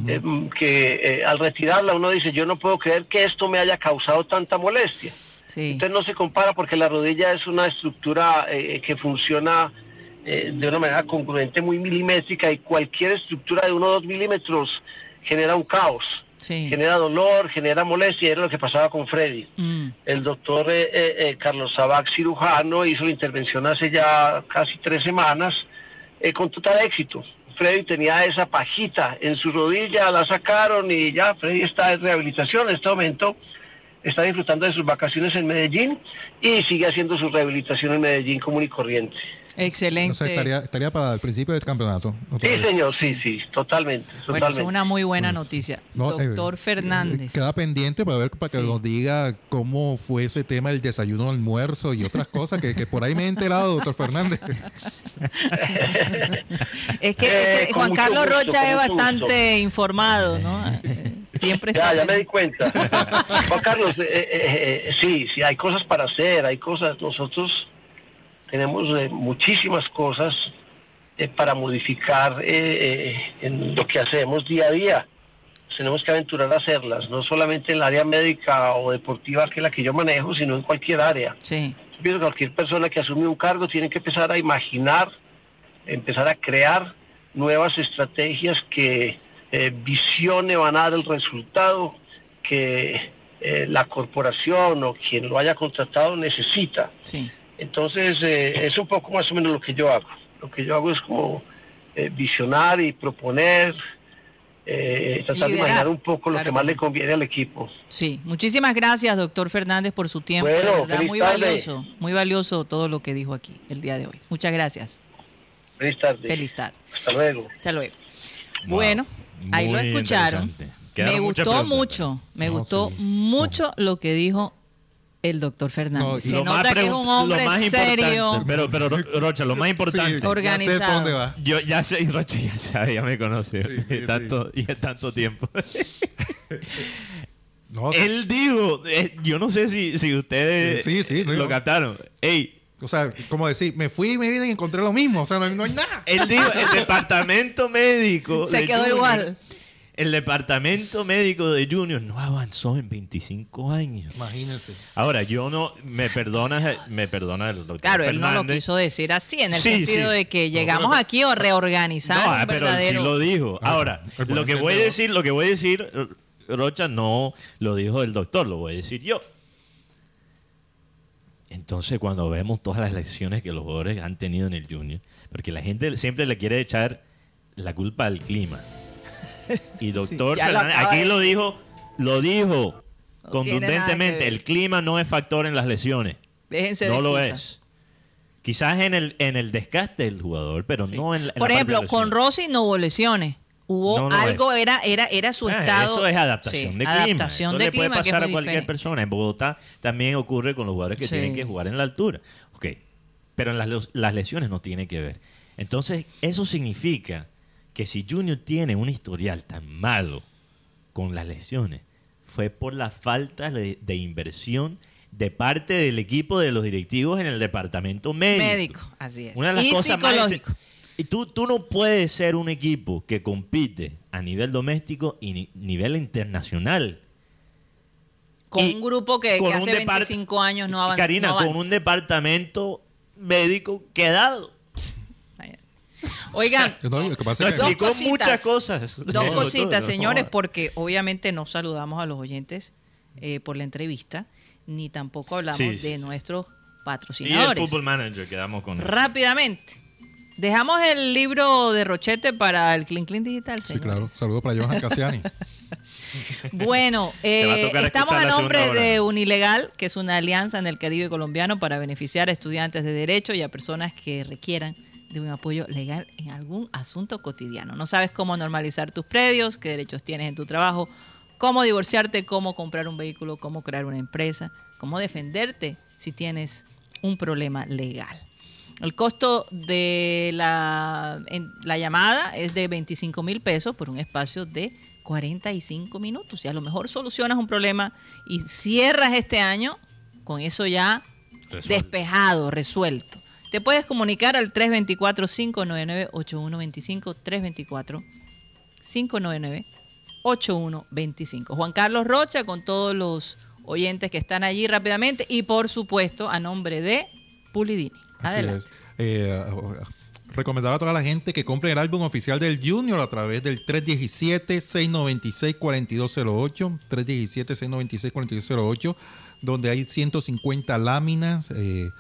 Speaker 4: eh, que eh, al retirarla uno dice, yo no puedo creer que esto me haya causado tanta molestia.
Speaker 2: Sí,
Speaker 4: Entonces no se compara porque la rodilla es una estructura eh, que funciona de una manera congruente muy milimétrica y cualquier estructura de uno o dos milímetros genera un caos,
Speaker 2: sí.
Speaker 4: genera dolor, genera molestia, era lo que pasaba con Freddy.
Speaker 2: Mm,
Speaker 4: El doctor eh, eh, eh, Carlos Sabac, cirujano, hizo la intervención hace ya casi tres semanas eh, con total éxito. Freddy tenía esa pajita en su rodilla, la sacaron y ya Freddy está en rehabilitación en este momento. Está disfrutando de sus vacaciones en Medellín y sigue haciendo su rehabilitación en Medellín común y corriente.
Speaker 2: Excelente.
Speaker 1: o sea, estaría, estaría para el principio del campeonato.
Speaker 4: Sí,
Speaker 1: vez.
Speaker 4: señor, sí, sí, totalmente.
Speaker 2: Bueno, es
Speaker 4: totalmente.
Speaker 2: una muy buena noticia.
Speaker 1: No, eh,
Speaker 2: Doctor Fernández.
Speaker 1: Queda pendiente para ver, para que
Speaker 2: Sí.
Speaker 1: nos diga cómo fue ese tema del desayuno, almuerzo y otras cosas que, que por ahí me he enterado, doctor Fernández. <laughs>
Speaker 2: Es que,
Speaker 4: Eh,
Speaker 2: es que
Speaker 4: con
Speaker 2: Juan Carlos
Speaker 4: gusto,
Speaker 2: Rocha es bastante informado, ¿no? Eh, Siempre
Speaker 4: Ya,
Speaker 2: está
Speaker 4: ya me di cuenta. <laughs> Juan Carlos, eh, eh, eh, sí, sí, hay cosas para hacer, hay cosas. Nosotros tenemos eh, muchísimas cosas eh, para modificar eh, en lo que hacemos día a día. Tenemos que aventurar a hacerlas, no solamente en el área médica o deportiva, que es la que yo manejo, sino en cualquier área.
Speaker 2: Sí,
Speaker 4: Yo pienso que cualquier persona que asume un cargo tiene que empezar a imaginar empezar a crear nuevas estrategias que visione van a dar el resultado que eh, la corporación o quien lo haya contratado necesita.
Speaker 2: Sí.
Speaker 4: Entonces, eh, es un poco más o menos lo que yo hago. Lo que yo hago es como eh, visionar y proponer, eh, tratar de imaginar un poco lo
Speaker 2: Claro
Speaker 4: que
Speaker 2: que
Speaker 4: más
Speaker 2: sí.
Speaker 4: le conviene al equipo.
Speaker 2: Sí, muchísimas gracias, doctor Fernández, por su tiempo.
Speaker 4: Bueno,
Speaker 2: de verdad, muy
Speaker 4: tarde.
Speaker 2: valioso, muy valioso todo lo que dijo aquí el día de hoy. Muchas gracias.
Speaker 4: Feliz tarde.
Speaker 2: Feliz tarde.
Speaker 4: Hasta luego.
Speaker 2: Hasta luego.
Speaker 3: Wow.
Speaker 2: Bueno, ahí lo escucharon. Me gustó mucho, me
Speaker 1: No,
Speaker 2: gustó
Speaker 1: sí.
Speaker 2: mucho lo que dijo el doctor Fernández.
Speaker 1: No, y
Speaker 2: Se
Speaker 3: Lo más
Speaker 2: nota que es un
Speaker 3: lo
Speaker 2: hombre
Speaker 3: más importante,
Speaker 2: serio.
Speaker 3: Pero, pero Ro- Rocha, lo más importante.
Speaker 1: Sí,
Speaker 2: Organizado.
Speaker 1: Ya sé por dónde va.
Speaker 3: Yo ya sé, y Rocha ya sabe, ya me conoce.
Speaker 1: Sí, sí, <laughs>
Speaker 3: y, tanto, y tanto tiempo. <laughs>
Speaker 1: No,
Speaker 3: Él dijo, eh, yo no sé si, si ustedes
Speaker 1: Sí, sí, no,
Speaker 3: lo
Speaker 1: no.
Speaker 3: captaron. Ey,
Speaker 1: O sea, como decir, me fui, me vine y encontré lo mismo. O sea, no, hay- no hay nada.
Speaker 3: él dijo, el <laughs> departamento médico.
Speaker 2: Se
Speaker 3: de
Speaker 2: quedó
Speaker 3: Junior-
Speaker 2: igual.
Speaker 3: El departamento médico de Junior no avanzó en 25 años.
Speaker 1: Imagínense.
Speaker 3: Ahora, yo no, me perdona, me perdona el doctor
Speaker 2: Claro, él no lo
Speaker 3: Fernández.
Speaker 2: quiso decir así, en el
Speaker 3: Sí,
Speaker 2: sentido
Speaker 3: sí.
Speaker 2: de que
Speaker 1: No,
Speaker 2: llegamos
Speaker 1: pero-
Speaker 2: aquí a reorganizar
Speaker 3: No,
Speaker 2: un
Speaker 3: pero él sí
Speaker 2: verdadero...
Speaker 3: lo dijo.
Speaker 1: Ah,
Speaker 3: Ahora, lo que voy a decir, lo que voy a decir, Rocha no lo dijo el doctor, lo voy a decir yo. Entonces, cuando vemos todas las lesiones que los jugadores han tenido en el Junior, porque la gente siempre le quiere echar la culpa al clima. <laughs> Y doctor Fernández, aquí lo dijo, lo dijo
Speaker 2: No
Speaker 3: contundentemente, el clima no es factor en las lesiones.
Speaker 2: Déjense de
Speaker 3: no lo es. Quizás en el, en el desgaste del jugador, pero no en, la- en la
Speaker 2: Por
Speaker 3: parte
Speaker 2: ejemplo,
Speaker 3: de
Speaker 2: con. Rossi no hubo lesiones. Hubo
Speaker 3: No, no
Speaker 2: algo, era, era, era su
Speaker 3: Ah,
Speaker 2: estado.
Speaker 3: Eso es adaptación
Speaker 2: Sí,
Speaker 3: de clima.
Speaker 2: Adaptación
Speaker 3: Eso
Speaker 2: de
Speaker 3: le puede
Speaker 2: que
Speaker 3: pasar a cualquier
Speaker 2: diferente.
Speaker 3: persona. En Bogotá también ocurre con los jugadores que
Speaker 2: Sí.
Speaker 3: tienen que jugar en la altura. Ok. Pero en las, las lesiones no tiene que ver. Entonces, eso significa que si Junior tiene un historial tan malo con las lesiones, fue por la falta de, de inversión de parte del equipo de los directivos en el departamento médico.
Speaker 2: Médico, así es.
Speaker 3: Una de las
Speaker 2: y
Speaker 3: cosas más y tú, tú no puedes ser un equipo que compite a nivel doméstico y ni- nivel internacional.
Speaker 2: Con
Speaker 3: y
Speaker 2: un grupo que, que hace
Speaker 3: depart-
Speaker 2: 25 años no avanza.
Speaker 3: Karina,
Speaker 2: no
Speaker 3: con un departamento médico quedado.
Speaker 2: Oigan, <laughs>
Speaker 1: No,
Speaker 2: Dos
Speaker 3: explicó
Speaker 2: cositas.
Speaker 3: muchas cosas.
Speaker 2: Dos cositas, señores, porque obviamente no saludamos a los oyentes eh, por la entrevista, ni tampoco hablamos
Speaker 3: Sí, sí.
Speaker 2: de nuestros
Speaker 3: Y el
Speaker 2: patrocinadores.
Speaker 3: Football Manager, quedamos con eso.
Speaker 2: Rápidamente. Dejamos el libro de Rochete para el Clean Clean Digital,
Speaker 1: Sí,
Speaker 2: señores.
Speaker 1: claro. Saludos para Johan Cassiani. <laughs>
Speaker 2: Bueno,
Speaker 3: a
Speaker 2: eh, estamos a nombre de Unilegal, que es una alianza en el Caribe colombiano para beneficiar a estudiantes de derecho y a personas que requieran de un apoyo legal en algún asunto cotidiano. No sabes cómo normalizar tus predios, qué derechos tienes en tu trabajo, cómo divorciarte, cómo comprar un vehículo, cómo crear una empresa, cómo defenderte si tienes un problema legal. El costo de la, en- la llamada es de 25 mil pesos por un espacio de 45 minutos. Y a lo mejor solucionas un problema y cierras este año con eso ya
Speaker 3: Resuelto.
Speaker 2: despejado, resuelto. Te puedes comunicar al 324-599-8125, 324-599-8125. Juan Carlos Rocha con todos los oyentes que están allí rápidamente y por supuesto a nombre de Pulidini.
Speaker 1: Así
Speaker 2: Adelante.
Speaker 1: es. Eh, recomendar a toda la gente que compre el álbum oficial del Junior a través del 317-696-4208, 317-696-4208, donde hay 150 láminas eh,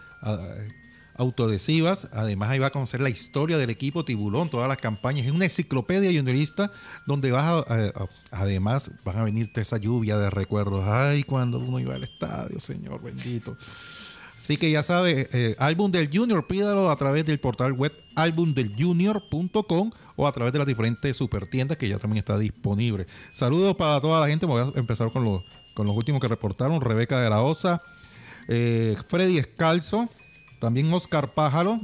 Speaker 1: autoadhesivas. Además, ahí va a conocer la historia del equipo Tiburón, todas las campañas. Es una enciclopedia juniorista donde vas a, a- a- además van a venirte esa lluvia de recuerdos. Ay, cuando uno iba al estadio, Señor bendito. Así que ya sabe, eh, álbum del Junior, pídalo a través del portal web álbumdeljunior.com o a través de las diferentes supertiendas que ya también está disponible. Saludos para toda la gente. Voy a empezar con los, con los últimos que reportaron. Rebeca de la Osa, eh, Freddy Escalzo, también Oscar Pájaro,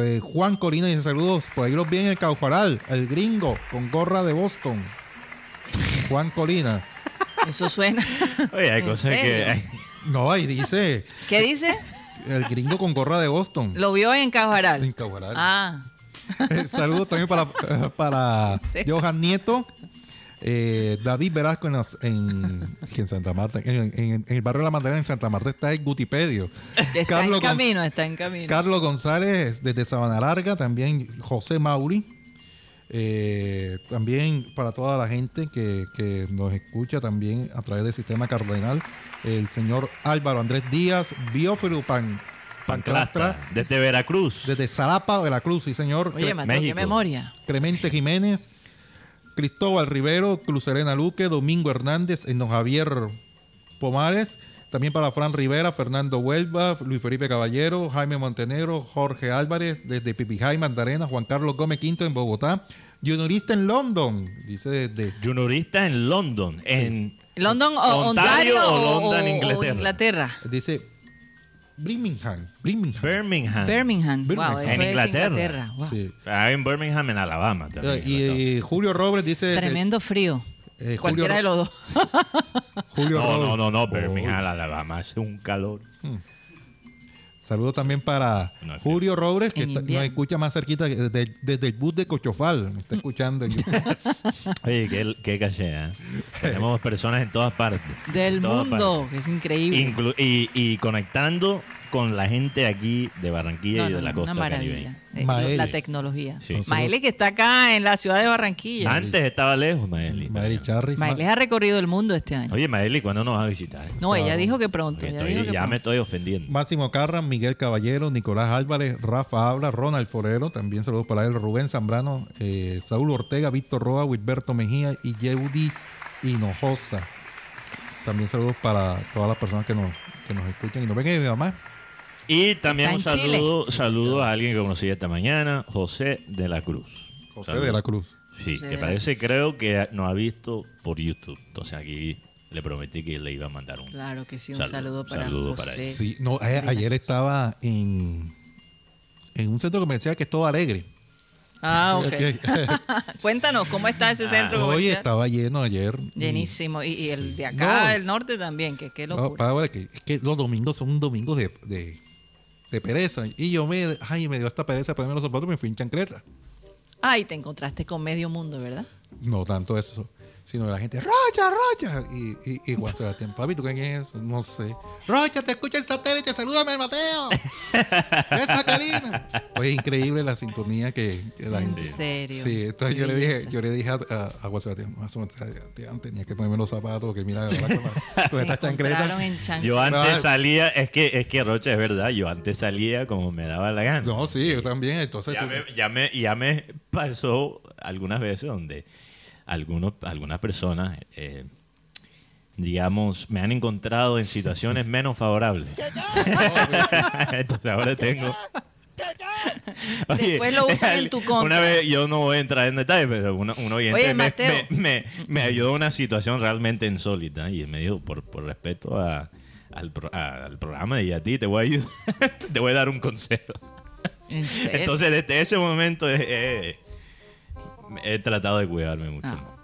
Speaker 1: eh, Juan Corina dice saludos. Por ahí los viene el Caufaral, el gringo con gorra de Boston. Juan Corina.
Speaker 2: Eso suena. <laughs>
Speaker 3: Oye, hay
Speaker 2: ¿En
Speaker 3: cosas que...
Speaker 1: No, ahí dice
Speaker 2: ¿Qué dice?
Speaker 1: el gringo con gorra de Boston.
Speaker 2: Lo vio en Cajaral.
Speaker 1: En Caufaral.
Speaker 2: Ah,
Speaker 1: Eh, Saludos también para, para <laughs>
Speaker 2: ¿En serio?
Speaker 1: Johan Nieto, Eh, David Velasco en, las- en, en Santa Marta, en, en- en el barrio de La Mandarina en Santa Marta está en Gutipedio.
Speaker 2: Está
Speaker 1: Carlos
Speaker 2: en
Speaker 1: Gonz-
Speaker 2: camino, está en camino.
Speaker 1: Carlos González desde Sabana Larga, también José Mauri. Eh, también para toda la gente que, que nos escucha también a través del sistema cardenal, el señor Álvaro Andrés Díaz, Biófilo Pan, Panclastra,
Speaker 3: Panclastra, desde Veracruz.
Speaker 1: desde Zarapa, Veracruz, sí señor.
Speaker 2: Oye,
Speaker 1: Cre-
Speaker 2: Mateo, qué
Speaker 3: México.
Speaker 2: memoria.
Speaker 1: Clemente Jiménez, Cristóbal Rivero, Cruzerena Luque, Domingo Hernández, Eno Javier Pomares, también para Fran Rivera, Fernando Huelva, Luis Felipe Caballero, Jaime Montenegro, Jorge Álvarez, desde Pipijay, Mandarena, Juan Carlos Gómez Quinto en Bogotá, juniorista en London, dice desde
Speaker 3: Juniorista en London, en
Speaker 2: ¿London o
Speaker 3: Ontario
Speaker 2: Ontario
Speaker 3: o London,
Speaker 2: o-
Speaker 3: Inglaterra.
Speaker 2: o Inglaterra?
Speaker 1: dice Birmingham, Birmingham.
Speaker 3: Birmingham.
Speaker 2: Birmingham.
Speaker 1: Birmingham.
Speaker 2: Wow, eso
Speaker 3: En
Speaker 2: es
Speaker 3: Inglaterra.
Speaker 2: Inglaterra. Wow.
Speaker 1: Sí.
Speaker 3: Ah, en Birmingham, en Alabama también.
Speaker 1: Y, y Julio Robles dice
Speaker 2: Tremendo frío.
Speaker 1: eh, Julio
Speaker 2: Cualquiera de los dos.
Speaker 1: Julio
Speaker 3: No,
Speaker 1: Robles.
Speaker 3: no, no, no,
Speaker 1: Oh.
Speaker 3: Birmingham, Alabama, hace un calor.
Speaker 1: Saludos también para
Speaker 3: No,
Speaker 1: Julio Robles, que está- nos escucha más cerquita desde, desde el bus de Cochofal. Me está escuchando. <laughs>
Speaker 3: Oye, qué, qué caché, ¿eh? Tenemos <laughs> personas en todas partes.
Speaker 2: Del
Speaker 3: En todas
Speaker 2: mundo, que es increíble.
Speaker 3: Inclu- y, y conectando con la gente aquí de Barranquilla
Speaker 2: No,
Speaker 3: y de
Speaker 2: no,
Speaker 3: la costa
Speaker 2: una maravilla.
Speaker 3: caribeña.
Speaker 2: Eh. La tecnología.
Speaker 3: Sí.
Speaker 2: Maelis que está acá en la ciudad de Barranquilla.
Speaker 3: Antes estaba lejos, Maeli.
Speaker 1: Maeri Charri.
Speaker 2: Maelis ha recorrido el mundo este año.
Speaker 3: Oye, Maeli, ¿cuándo nos va a visitar?
Speaker 2: No, ella dijo que pronto.
Speaker 3: Porque
Speaker 2: ella
Speaker 3: estoy-
Speaker 2: dijo que
Speaker 3: ya
Speaker 2: pronto.
Speaker 3: me estoy ofendiendo.
Speaker 1: Máximo Carran, Miguel Caballero, Nicolás Álvarez, Rafa Habla, Ronald Forero, también saludos para él, Rubén Zambrano, eh, Saúl Ortega, Víctor Roa, Wilberto Mejía y Yeudis Hinojosa. También saludos para todas las personas que nos, que nos escuchan y nos ven. Y mi mamá,
Speaker 3: Y también un
Speaker 2: Está en Chile.
Speaker 3: saludo, saludo a alguien que conocí esta mañana, José de la Cruz.
Speaker 1: José
Speaker 3: Saludos.
Speaker 1: de la Cruz.
Speaker 3: Sí,
Speaker 2: José
Speaker 3: que
Speaker 2: la
Speaker 3: parece, creo que nos ha visto por YouTube. Entonces aquí le prometí que le iba a mandar un
Speaker 2: Claro que sí, un
Speaker 3: Saludo,
Speaker 2: saludo para
Speaker 3: saludo para
Speaker 2: José.
Speaker 3: él.
Speaker 1: Sí, no, a- ayer estaba en, en un centro comercial que es todo alegre.
Speaker 2: Ah, <laughs> ok. <laughs> Cuéntanos, ¿cómo está ese centro
Speaker 1: Hoy
Speaker 2: comercial?
Speaker 1: estaba lleno ayer. y-
Speaker 2: Llenísimo. Y, y el de acá,
Speaker 1: No.
Speaker 2: del norte también, que qué
Speaker 1: No,
Speaker 2: locura.
Speaker 1: Pablo, que, es que los domingos son domingos de, de, de pereza. Y yo me, ay, me dio esta pereza ponerme los zapatos y me fui en chancleta.
Speaker 2: Ay, te encontraste con medio mundo, ¿verdad?
Speaker 1: No tanto eso, sino la gente, Rocha, Rocha. Y, y, y Juan Sebastián, papi, ¿tú quién es eso? No sé. Rocha, te escucha el satélite, salúdame, Mateo. <laughs> Esa Karina. Pues increíble la sintonía que, que la
Speaker 2: En
Speaker 1: gente.
Speaker 2: serio.
Speaker 1: Sí, entonces yo le dije, yo le dije a, a, a Juan Sebastián, "Juan Sebastián, tenía que ponerme los zapatos, que mira, con, la- <laughs> con
Speaker 2: Me
Speaker 1: esta
Speaker 2: encontraron
Speaker 1: chancleta.
Speaker 2: en chancleta.
Speaker 3: Yo antes
Speaker 1: No,
Speaker 3: salía, es que, es que Rocha es verdad, yo antes salía como me daba la gana.
Speaker 1: No, sí, yo también. Entonces,
Speaker 3: ya,
Speaker 1: tú-
Speaker 3: me, ya, me, ya me pasó algunas veces donde algunos, algunas personas, eh, digamos, me han encontrado en situaciones menos favorables. <laughs> Entonces ahora tengo... <laughs>
Speaker 2: Después lo usan en tu contra.
Speaker 3: Una vez, yo no voy a entrar en detalle, pero uno, un oyente
Speaker 2: Oye,
Speaker 3: me,
Speaker 2: Mateo.
Speaker 3: me, me- me ayudó a una situación realmente insólita y me dijo, por, por respeto a- al, pro- a- al programa y a ti, te voy a ayudar, <laughs> te voy a dar un consejo.
Speaker 2: ¿En serio?
Speaker 3: Entonces, desde ese momento he tratado de cuidarme mucho.
Speaker 2: Ah.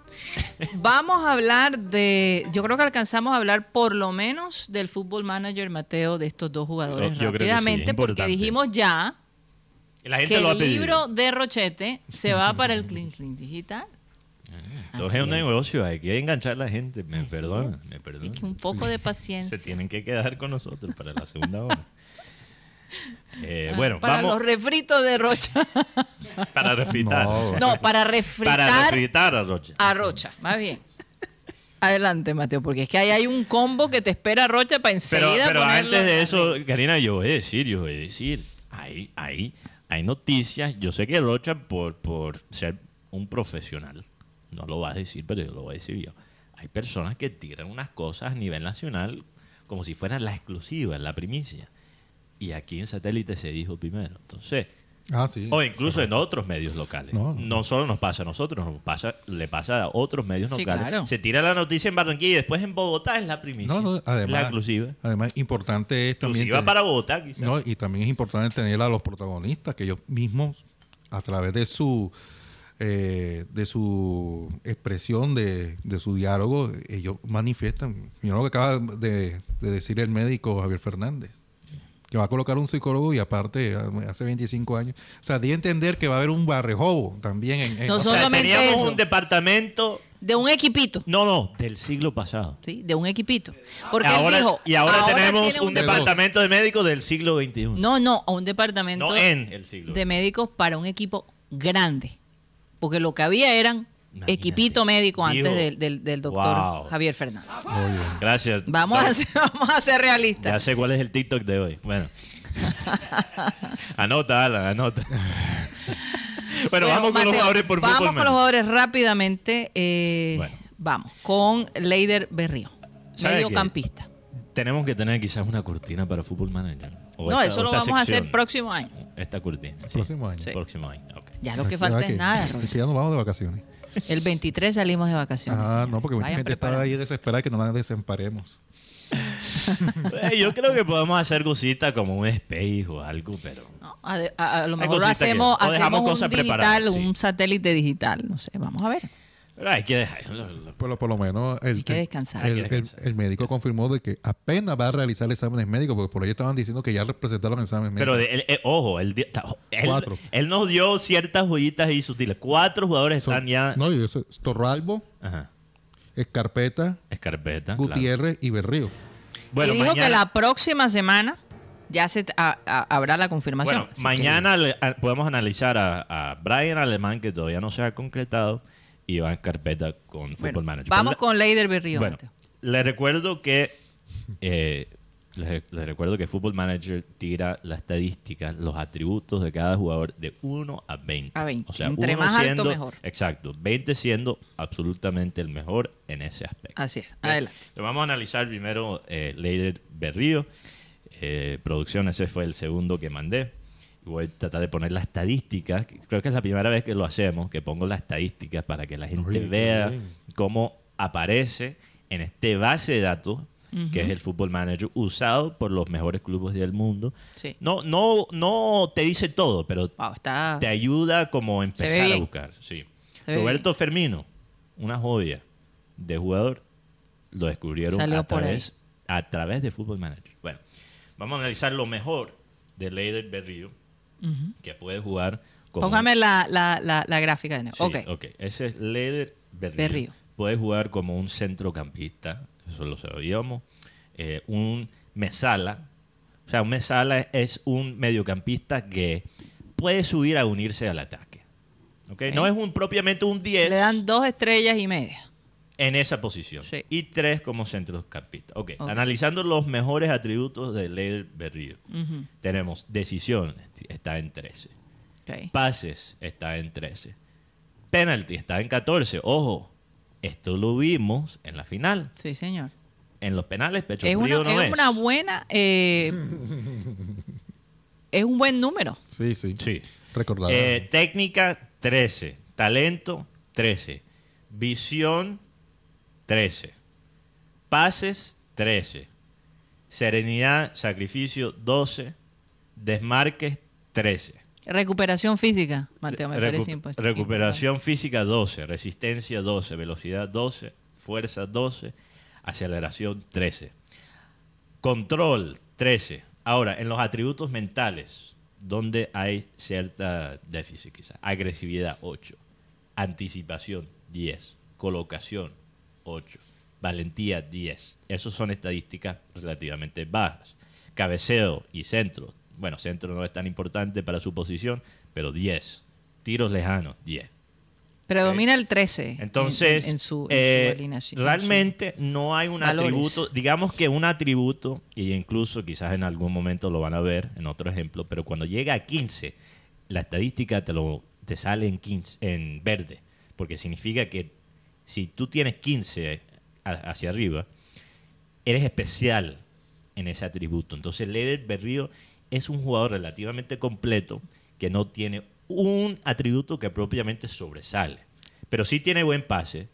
Speaker 2: Vamos a hablar de. Yo creo que alcanzamos a hablar por lo menos del fútbol manager Mateo de estos dos jugadores
Speaker 3: Yo creo que sí,
Speaker 2: rápidamente, porque dijimos ya
Speaker 3: Y la gente
Speaker 2: que
Speaker 3: lo
Speaker 2: el libro de Rochete se va para el Clean Clean Digital.
Speaker 3: Entonces
Speaker 2: Así
Speaker 3: es un negocio, hay que enganchar a la gente. Me
Speaker 2: Así
Speaker 3: perdona,
Speaker 2: es.
Speaker 3: me
Speaker 2: Así
Speaker 3: perdona.
Speaker 2: que un poco de
Speaker 3: Se
Speaker 2: paciencia.
Speaker 3: tienen que quedar con nosotros para la segunda hora. Eh,
Speaker 2: Ah,
Speaker 3: bueno,
Speaker 2: para
Speaker 3: vamos
Speaker 2: los refritos de Rocha.
Speaker 3: para refritar.
Speaker 1: No.
Speaker 2: no, para refritar
Speaker 3: Para refritar a Rocha.
Speaker 2: a Rocha. Más bien. Adelante, Mateo, porque es que ahí hay un combo que te espera Rocha para
Speaker 3: Pero,
Speaker 2: enseguida.
Speaker 3: pero
Speaker 2: ponerlo
Speaker 3: antes de eso. Karina, yo voy a decir, yo voy a decir, hay, hay, hay noticias. Yo sé que Rocha, por, por ser un profesional, no lo va a decir, pero yo lo voy a decir yo. Hay personas que tiran unas cosas a nivel nacional como si fueran la exclusiva, la primicia. Y aquí en satélite se dijo primero. Entonces,
Speaker 1: Ah, sí.
Speaker 3: o incluso en otros medios locales.
Speaker 1: No.
Speaker 3: No, solo nos pasa a nosotros, nos pasa, le pasa a otros medios
Speaker 2: Sí,
Speaker 3: locales.
Speaker 2: claro.
Speaker 3: Se tira la noticia en Barranquilla y después en Bogotá es la primicia.
Speaker 1: No, no, además,
Speaker 3: la exclusiva.
Speaker 1: Además, importante es también.
Speaker 3: Exclusiva
Speaker 1: tener-
Speaker 3: para Bogotá, quizás.
Speaker 1: No, y también es importante tener a los protagonistas, que ellos mismos, a través de su eh, de su expresión, de, de su diálogo, ellos manifiestan. Mira lo que acaba de, de decir el médico Javier Fernández. Que va a colocar un psicólogo y aparte hace 25 años. O sea, di a entender que va a haber un barrejobo también en... en-
Speaker 2: No
Speaker 3: O sea, teníamos
Speaker 2: eso.
Speaker 3: un departamento,
Speaker 2: De un equipito.
Speaker 3: no, no, del siglo pasado.
Speaker 2: ¿sí? De un equipito. Porque él
Speaker 3: Ahora-
Speaker 2: dijo,
Speaker 3: y ahora, tenemos un
Speaker 1: de-
Speaker 3: departamento de médicos del siglo XXI.
Speaker 2: No, no, un departamento
Speaker 3: No en el siglo
Speaker 2: de médicos para un equipo grande. Porque lo que había eran
Speaker 3: Imagínate.
Speaker 2: equipito médico antes del, del- del doctor
Speaker 3: wow.
Speaker 2: Javier Fernández.
Speaker 1: Oye,
Speaker 3: Gracias.
Speaker 2: Vamos a, ser, <laughs> vamos a ser
Speaker 3: Ya
Speaker 2: realistas.
Speaker 3: sé cuál es el TikTok de hoy. Bueno. <laughs> anota, Alan, anota. <laughs> bueno,
Speaker 2: Bueno,
Speaker 3: vamos con los jugadores por
Speaker 2: Vamos
Speaker 3: fútbol.
Speaker 2: con los jugadores rápidamente. eh,
Speaker 3: Bueno.
Speaker 2: Vamos, con Leider Berrío,
Speaker 3: ¿Sabe
Speaker 2: mediocampista.
Speaker 3: Tenemos que tener quizás una cortina para Fútbol Manager. O
Speaker 2: No,
Speaker 3: esta-
Speaker 2: eso lo vamos a hacer próximo año.
Speaker 3: Esta cortina. sí.
Speaker 1: próximo año.
Speaker 2: Sí.
Speaker 3: Próximo año.
Speaker 2: Ya lo que falta
Speaker 1: que-
Speaker 2: es nada,
Speaker 1: es que ya nos vamos de vacaciones.
Speaker 2: El 23 salimos de vacaciones.
Speaker 1: Ah,
Speaker 2: señor.
Speaker 1: no, porque mucha
Speaker 2: Vayan
Speaker 1: gente está ahí desesperada que no la desemparemos. <laughs>
Speaker 3: Eh, Yo creo que podemos hacer cositas como un space o algo, pero.
Speaker 2: No, a, a- a lo mejor
Speaker 3: que-
Speaker 2: hacemos,
Speaker 3: o dejamos
Speaker 2: hacemos
Speaker 3: cosas
Speaker 2: un digital,
Speaker 3: sí.
Speaker 2: un satélite digital. No sé, vamos a ver.
Speaker 3: Pero hay que dejar. lo-
Speaker 1: Por lo, menos el,
Speaker 2: Hay que
Speaker 1: el-
Speaker 2: descansar.
Speaker 1: el,
Speaker 3: Hay que
Speaker 1: el-
Speaker 3: descansar.
Speaker 1: el médico confirmó de que apenas va a realizar exámenes médicos, porque por ahí estaban diciendo que ya presentaron exámenes médicos.
Speaker 3: Pero, de- él- ojo, él,
Speaker 1: Cuatro.
Speaker 3: él nos dio ciertas joyitas y sutiles. Cuatro jugadores
Speaker 1: Son-
Speaker 3: están ya.
Speaker 1: No, y eso es Torralbo,
Speaker 3: Ajá.
Speaker 1: Escarpeta,
Speaker 3: Escarpeta. claro.
Speaker 1: Gutiérrez y Berrío.
Speaker 3: Bueno,
Speaker 2: y dijo
Speaker 3: mañana,
Speaker 2: que la próxima semana ya se a- a- habrá la confirmación.
Speaker 3: bueno,
Speaker 2: que-
Speaker 3: mañana le- a- podemos analizar a, a Brian Alemán, que todavía no se ha concretado, y va en carpeta con Football
Speaker 2: bueno,
Speaker 3: Manager.
Speaker 2: vamos con Leider Berrío.
Speaker 3: Bueno,
Speaker 2: Mateo.
Speaker 3: le recuerdo que eh, les, les recuerdo que Football Manager tira la estadística, los atributos de cada jugador de 1 a 20.
Speaker 2: A 20.
Speaker 3: O sea,
Speaker 2: Entre más alto,
Speaker 3: siendo-
Speaker 2: mejor.
Speaker 3: Exacto, 20 siendo absolutamente el mejor en ese aspecto.
Speaker 2: Así es.
Speaker 3: Bien,
Speaker 2: Adelante.
Speaker 3: Vamos a analizar primero eh, Leider Berrío. Eh, producción, ese fue el segundo que mandé. Voy a tratar de poner las estadísticas. Creo que es la primera vez que lo hacemos, que pongo las estadísticas para que la gente vea
Speaker 1: bien.
Speaker 3: cómo aparece en este base de datos que es el Football Manager usado por los mejores clubes del mundo.
Speaker 2: Sí.
Speaker 3: No, no, no te dice todo, pero
Speaker 2: Wow, está.
Speaker 3: te ayuda como a empezar a
Speaker 2: bien.
Speaker 3: buscar. Sí. Roberto Fermino, una joya de jugador, lo descubrieron
Speaker 2: Salió
Speaker 3: a través, a través de Football Manager. Bueno, vamos a analizar lo mejor de Leider Berrío, que puede jugar como...
Speaker 2: Póngame la, la, la, la gráfica de nuevo.
Speaker 3: Sí,
Speaker 2: ok.
Speaker 3: ok. Ese es Leider Berrío.
Speaker 2: Berrío.
Speaker 3: Puede jugar como un centrocampista, eso lo sabíamos. Eh, un mesala. O sea, un mesala es un mediocampista que puede subir a unirse al ataque. ¿ok? No es un propiamente un 10
Speaker 2: Le dan dos estrellas y media.
Speaker 3: En esa posición.
Speaker 2: Sí.
Speaker 3: Y tres como centrocampista. Ok,
Speaker 2: Ok.
Speaker 3: analizando los mejores atributos de Leider Berrío.
Speaker 2: Ujú.
Speaker 3: Tenemos decisión, está en 13.
Speaker 2: Ok.
Speaker 3: Pases está en 13. Penalty está en 14. Ojo, esto lo vimos en la final.
Speaker 2: Sí, señor.
Speaker 3: En los penales, pecho
Speaker 2: Es
Speaker 3: frío
Speaker 2: una,
Speaker 3: no
Speaker 2: es
Speaker 3: es.
Speaker 2: una buena. eh, <laughs> es un buen número.
Speaker 1: Sí, sí.
Speaker 3: Sí.
Speaker 1: Recordar.
Speaker 3: Eh, técnica, 13. Talento, 13. Visión, 13. Pases, 13. Serenidad, sacrificio, 12. Desmarques, 13.
Speaker 2: Recuperación física, Mateo, me
Speaker 3: Recu-
Speaker 2: parece imposible.
Speaker 3: Recuperación física 12, resistencia 12, velocidad 12, fuerza 12, aceleración 13. Control 13. Ahora, en los atributos mentales, donde hay cierta déficit quizás. Agresividad 8, anticipación 10, colocación 8, valentía 10. Esas son estadísticas relativamente bajas. Cabeceo y centro. Bueno, centro no es tan importante para su posición, pero 10. Tiros lejanos, 10.
Speaker 2: Predomina el 13. en-
Speaker 3: Entonces,
Speaker 2: en, en su,
Speaker 3: eh,
Speaker 2: alineación, en su-
Speaker 3: realmente no hay un
Speaker 2: valores.
Speaker 3: atributo, digamos que un atributo, y incluso quizás en algún momento lo van a ver en otro ejemplo, pero cuando llega a 15, la estadística te, lo, te sale en, 15, en verde, porque significa que si tú tienes 15 a- hacia arriba, eres especial en ese atributo. Entonces, Leder Berrío es un jugador relativamente completo que no tiene un atributo que propiamente sobresale. Pero sí tiene buen pase,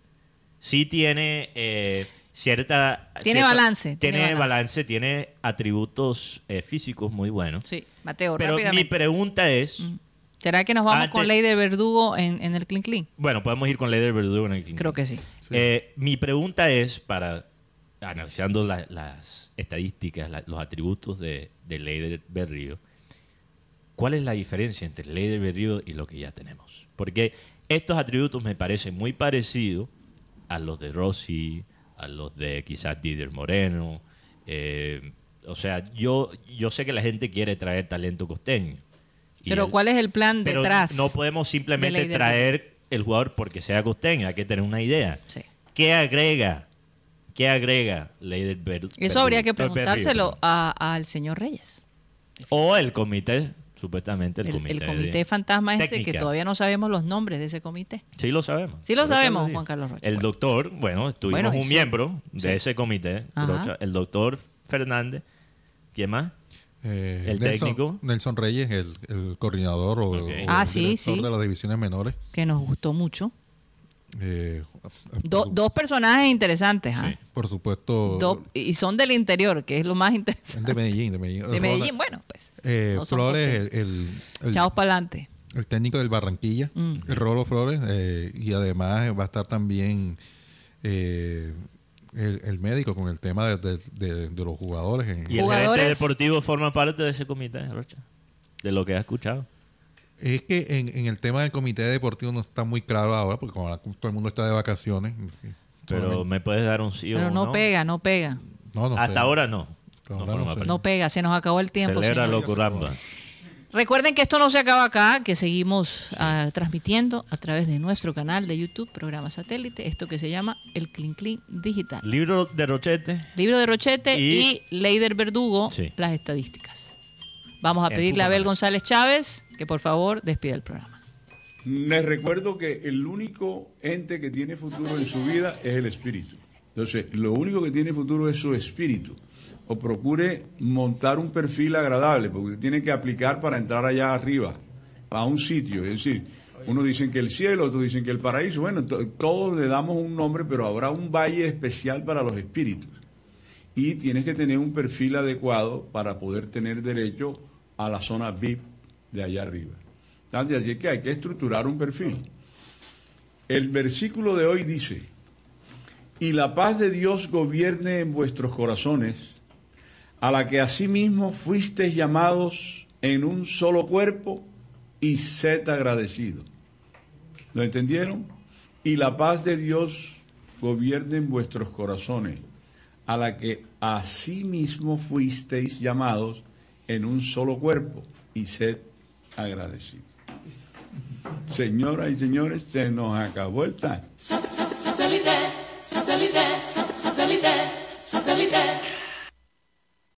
Speaker 3: sí tiene eh, cierta...
Speaker 2: Tiene
Speaker 3: cierta-
Speaker 2: balance, tiene balance.
Speaker 3: balance, tiene atributos eh, físicos muy buenos.
Speaker 2: Sí, Mateo,
Speaker 3: Pero mi pregunta es...
Speaker 2: ¿Será que nos vamos
Speaker 3: Antes-
Speaker 2: con ley de verdugo en, en el Clean Clean?
Speaker 3: Bueno, podemos ir con Leder Verdugo en el quinto.
Speaker 2: Creo que sí.
Speaker 1: Sí.
Speaker 3: Eh, mi pregunta es para analizando la- las estadísticas, la- los atributos de, de Leider Berrío, ¿cuál es la diferencia entre Leider Berrío y lo que ya tenemos? Porque estos atributos me parecen muy parecidos a los de Rossi, a los de quizás Didier Moreno. eh, o sea, yo, yo sé que la gente quiere traer talento costeño.
Speaker 2: Pero ¿cuál es el plan
Speaker 3: pero
Speaker 2: detrás?
Speaker 3: no podemos
Speaker 2: de
Speaker 3: simplemente traer el jugador porque sea costeño, hay que tener una idea.
Speaker 2: Sí.
Speaker 3: ¿Qué agrega? ¿Qué agrega Leider
Speaker 2: Eso habría que preguntárselo al señor Reyes.
Speaker 3: O el comité, supuestamente el,
Speaker 2: El,
Speaker 3: comité.
Speaker 2: el
Speaker 3: de-
Speaker 2: comité fantasma este que todavía no sabemos los nombres de ese comité.
Speaker 3: Sí lo sabemos.
Speaker 2: Sí lo sabemos. Juan Carlos Rocha.
Speaker 3: El doctor, bueno, tuvimos
Speaker 2: Bueno, y
Speaker 3: un
Speaker 2: sí.
Speaker 3: miembro de
Speaker 2: Sí.
Speaker 3: ese comité. Rocha, el doctor Fernández. ¿Quién más?
Speaker 1: Eh,
Speaker 3: El
Speaker 1: Nelson-
Speaker 3: técnico.
Speaker 1: Nelson Reyes, el, el coordinador o, el
Speaker 2: Ah, sí,
Speaker 1: director
Speaker 2: sí.
Speaker 1: de las divisiones menores.
Speaker 2: Que nos gustó mucho.
Speaker 1: Eh,
Speaker 2: Do- dos personajes interesantes, ¿ah?
Speaker 3: Sí.
Speaker 1: por supuesto,
Speaker 2: Do- y son del interior, que es lo más
Speaker 1: de
Speaker 2: interesante.
Speaker 1: Medellín. De Medellín,
Speaker 2: De Medellín, bueno, pues.
Speaker 1: Eh,
Speaker 2: no
Speaker 1: Flores, el, el, el-
Speaker 2: Chavos para adelante.
Speaker 1: el técnico del Barranquilla,
Speaker 2: Mm.
Speaker 1: el Rolo Flores, eh, y además va a estar también eh, el, el médico con el tema de, de- de- de los jugadores. en-
Speaker 3: Y el gerente deportivo forma parte de ese comité, Rocha. De lo que ha escuchado.
Speaker 1: Es que en, en el tema del comité deportivo no está muy claro ahora, porque como todo el mundo está de vacaciones.
Speaker 3: Pero
Speaker 1: solamente-
Speaker 3: me puedes dar un sí o
Speaker 2: Pero
Speaker 3: un
Speaker 2: no, pega, no pega.
Speaker 1: no, no sé.
Speaker 3: Hasta ahora no.
Speaker 1: Hasta
Speaker 3: No
Speaker 2: pega, se nos acabó el tiempo.
Speaker 3: Celebra lo curramba.
Speaker 2: Recuerden que esto no se acaba acá, que seguimos ah, transmitiendo a través de nuestro canal de YouTube, programa satélite, esto que se llama el Clean Clean Digital.
Speaker 3: Libro de Rochete.
Speaker 2: Libro de Rochete y,
Speaker 3: Y-
Speaker 2: Leider Verdugo,
Speaker 3: Sí.
Speaker 2: las estadísticas. Vamos a
Speaker 3: En
Speaker 2: pedirle a Abel. González Chávez que por favor despida el programa.
Speaker 5: Les recuerdo que el único ente que tiene futuro en su vida es el espíritu. Entonces, lo único que tiene futuro es su espíritu. O procure montar un perfil agradable, porque usted tiene que aplicar para entrar allá arriba, a un sitio. Es decir, unos dicen que el cielo, otros dicen que el paraíso. Bueno, to- todos le damos un nombre, pero habrá un valle especial para los espíritus. Y tienes que tener un perfil adecuado para poder tener derecho a la zona VIP de allá arriba. Entonces, Así que hay que estructurar un perfil. El versículo de hoy dice, y la paz de Dios gobierne en vuestros corazones, a la que asimismo fuisteis llamados en un solo cuerpo, y sed agradecidos. ¿Lo entendieron? Y la paz de Dios gobierne en vuestros corazones, a la que asimismo fuisteis llamados en un solo cuerpo, y sed agradecidos. Señoras y señores, se nos acabó el time.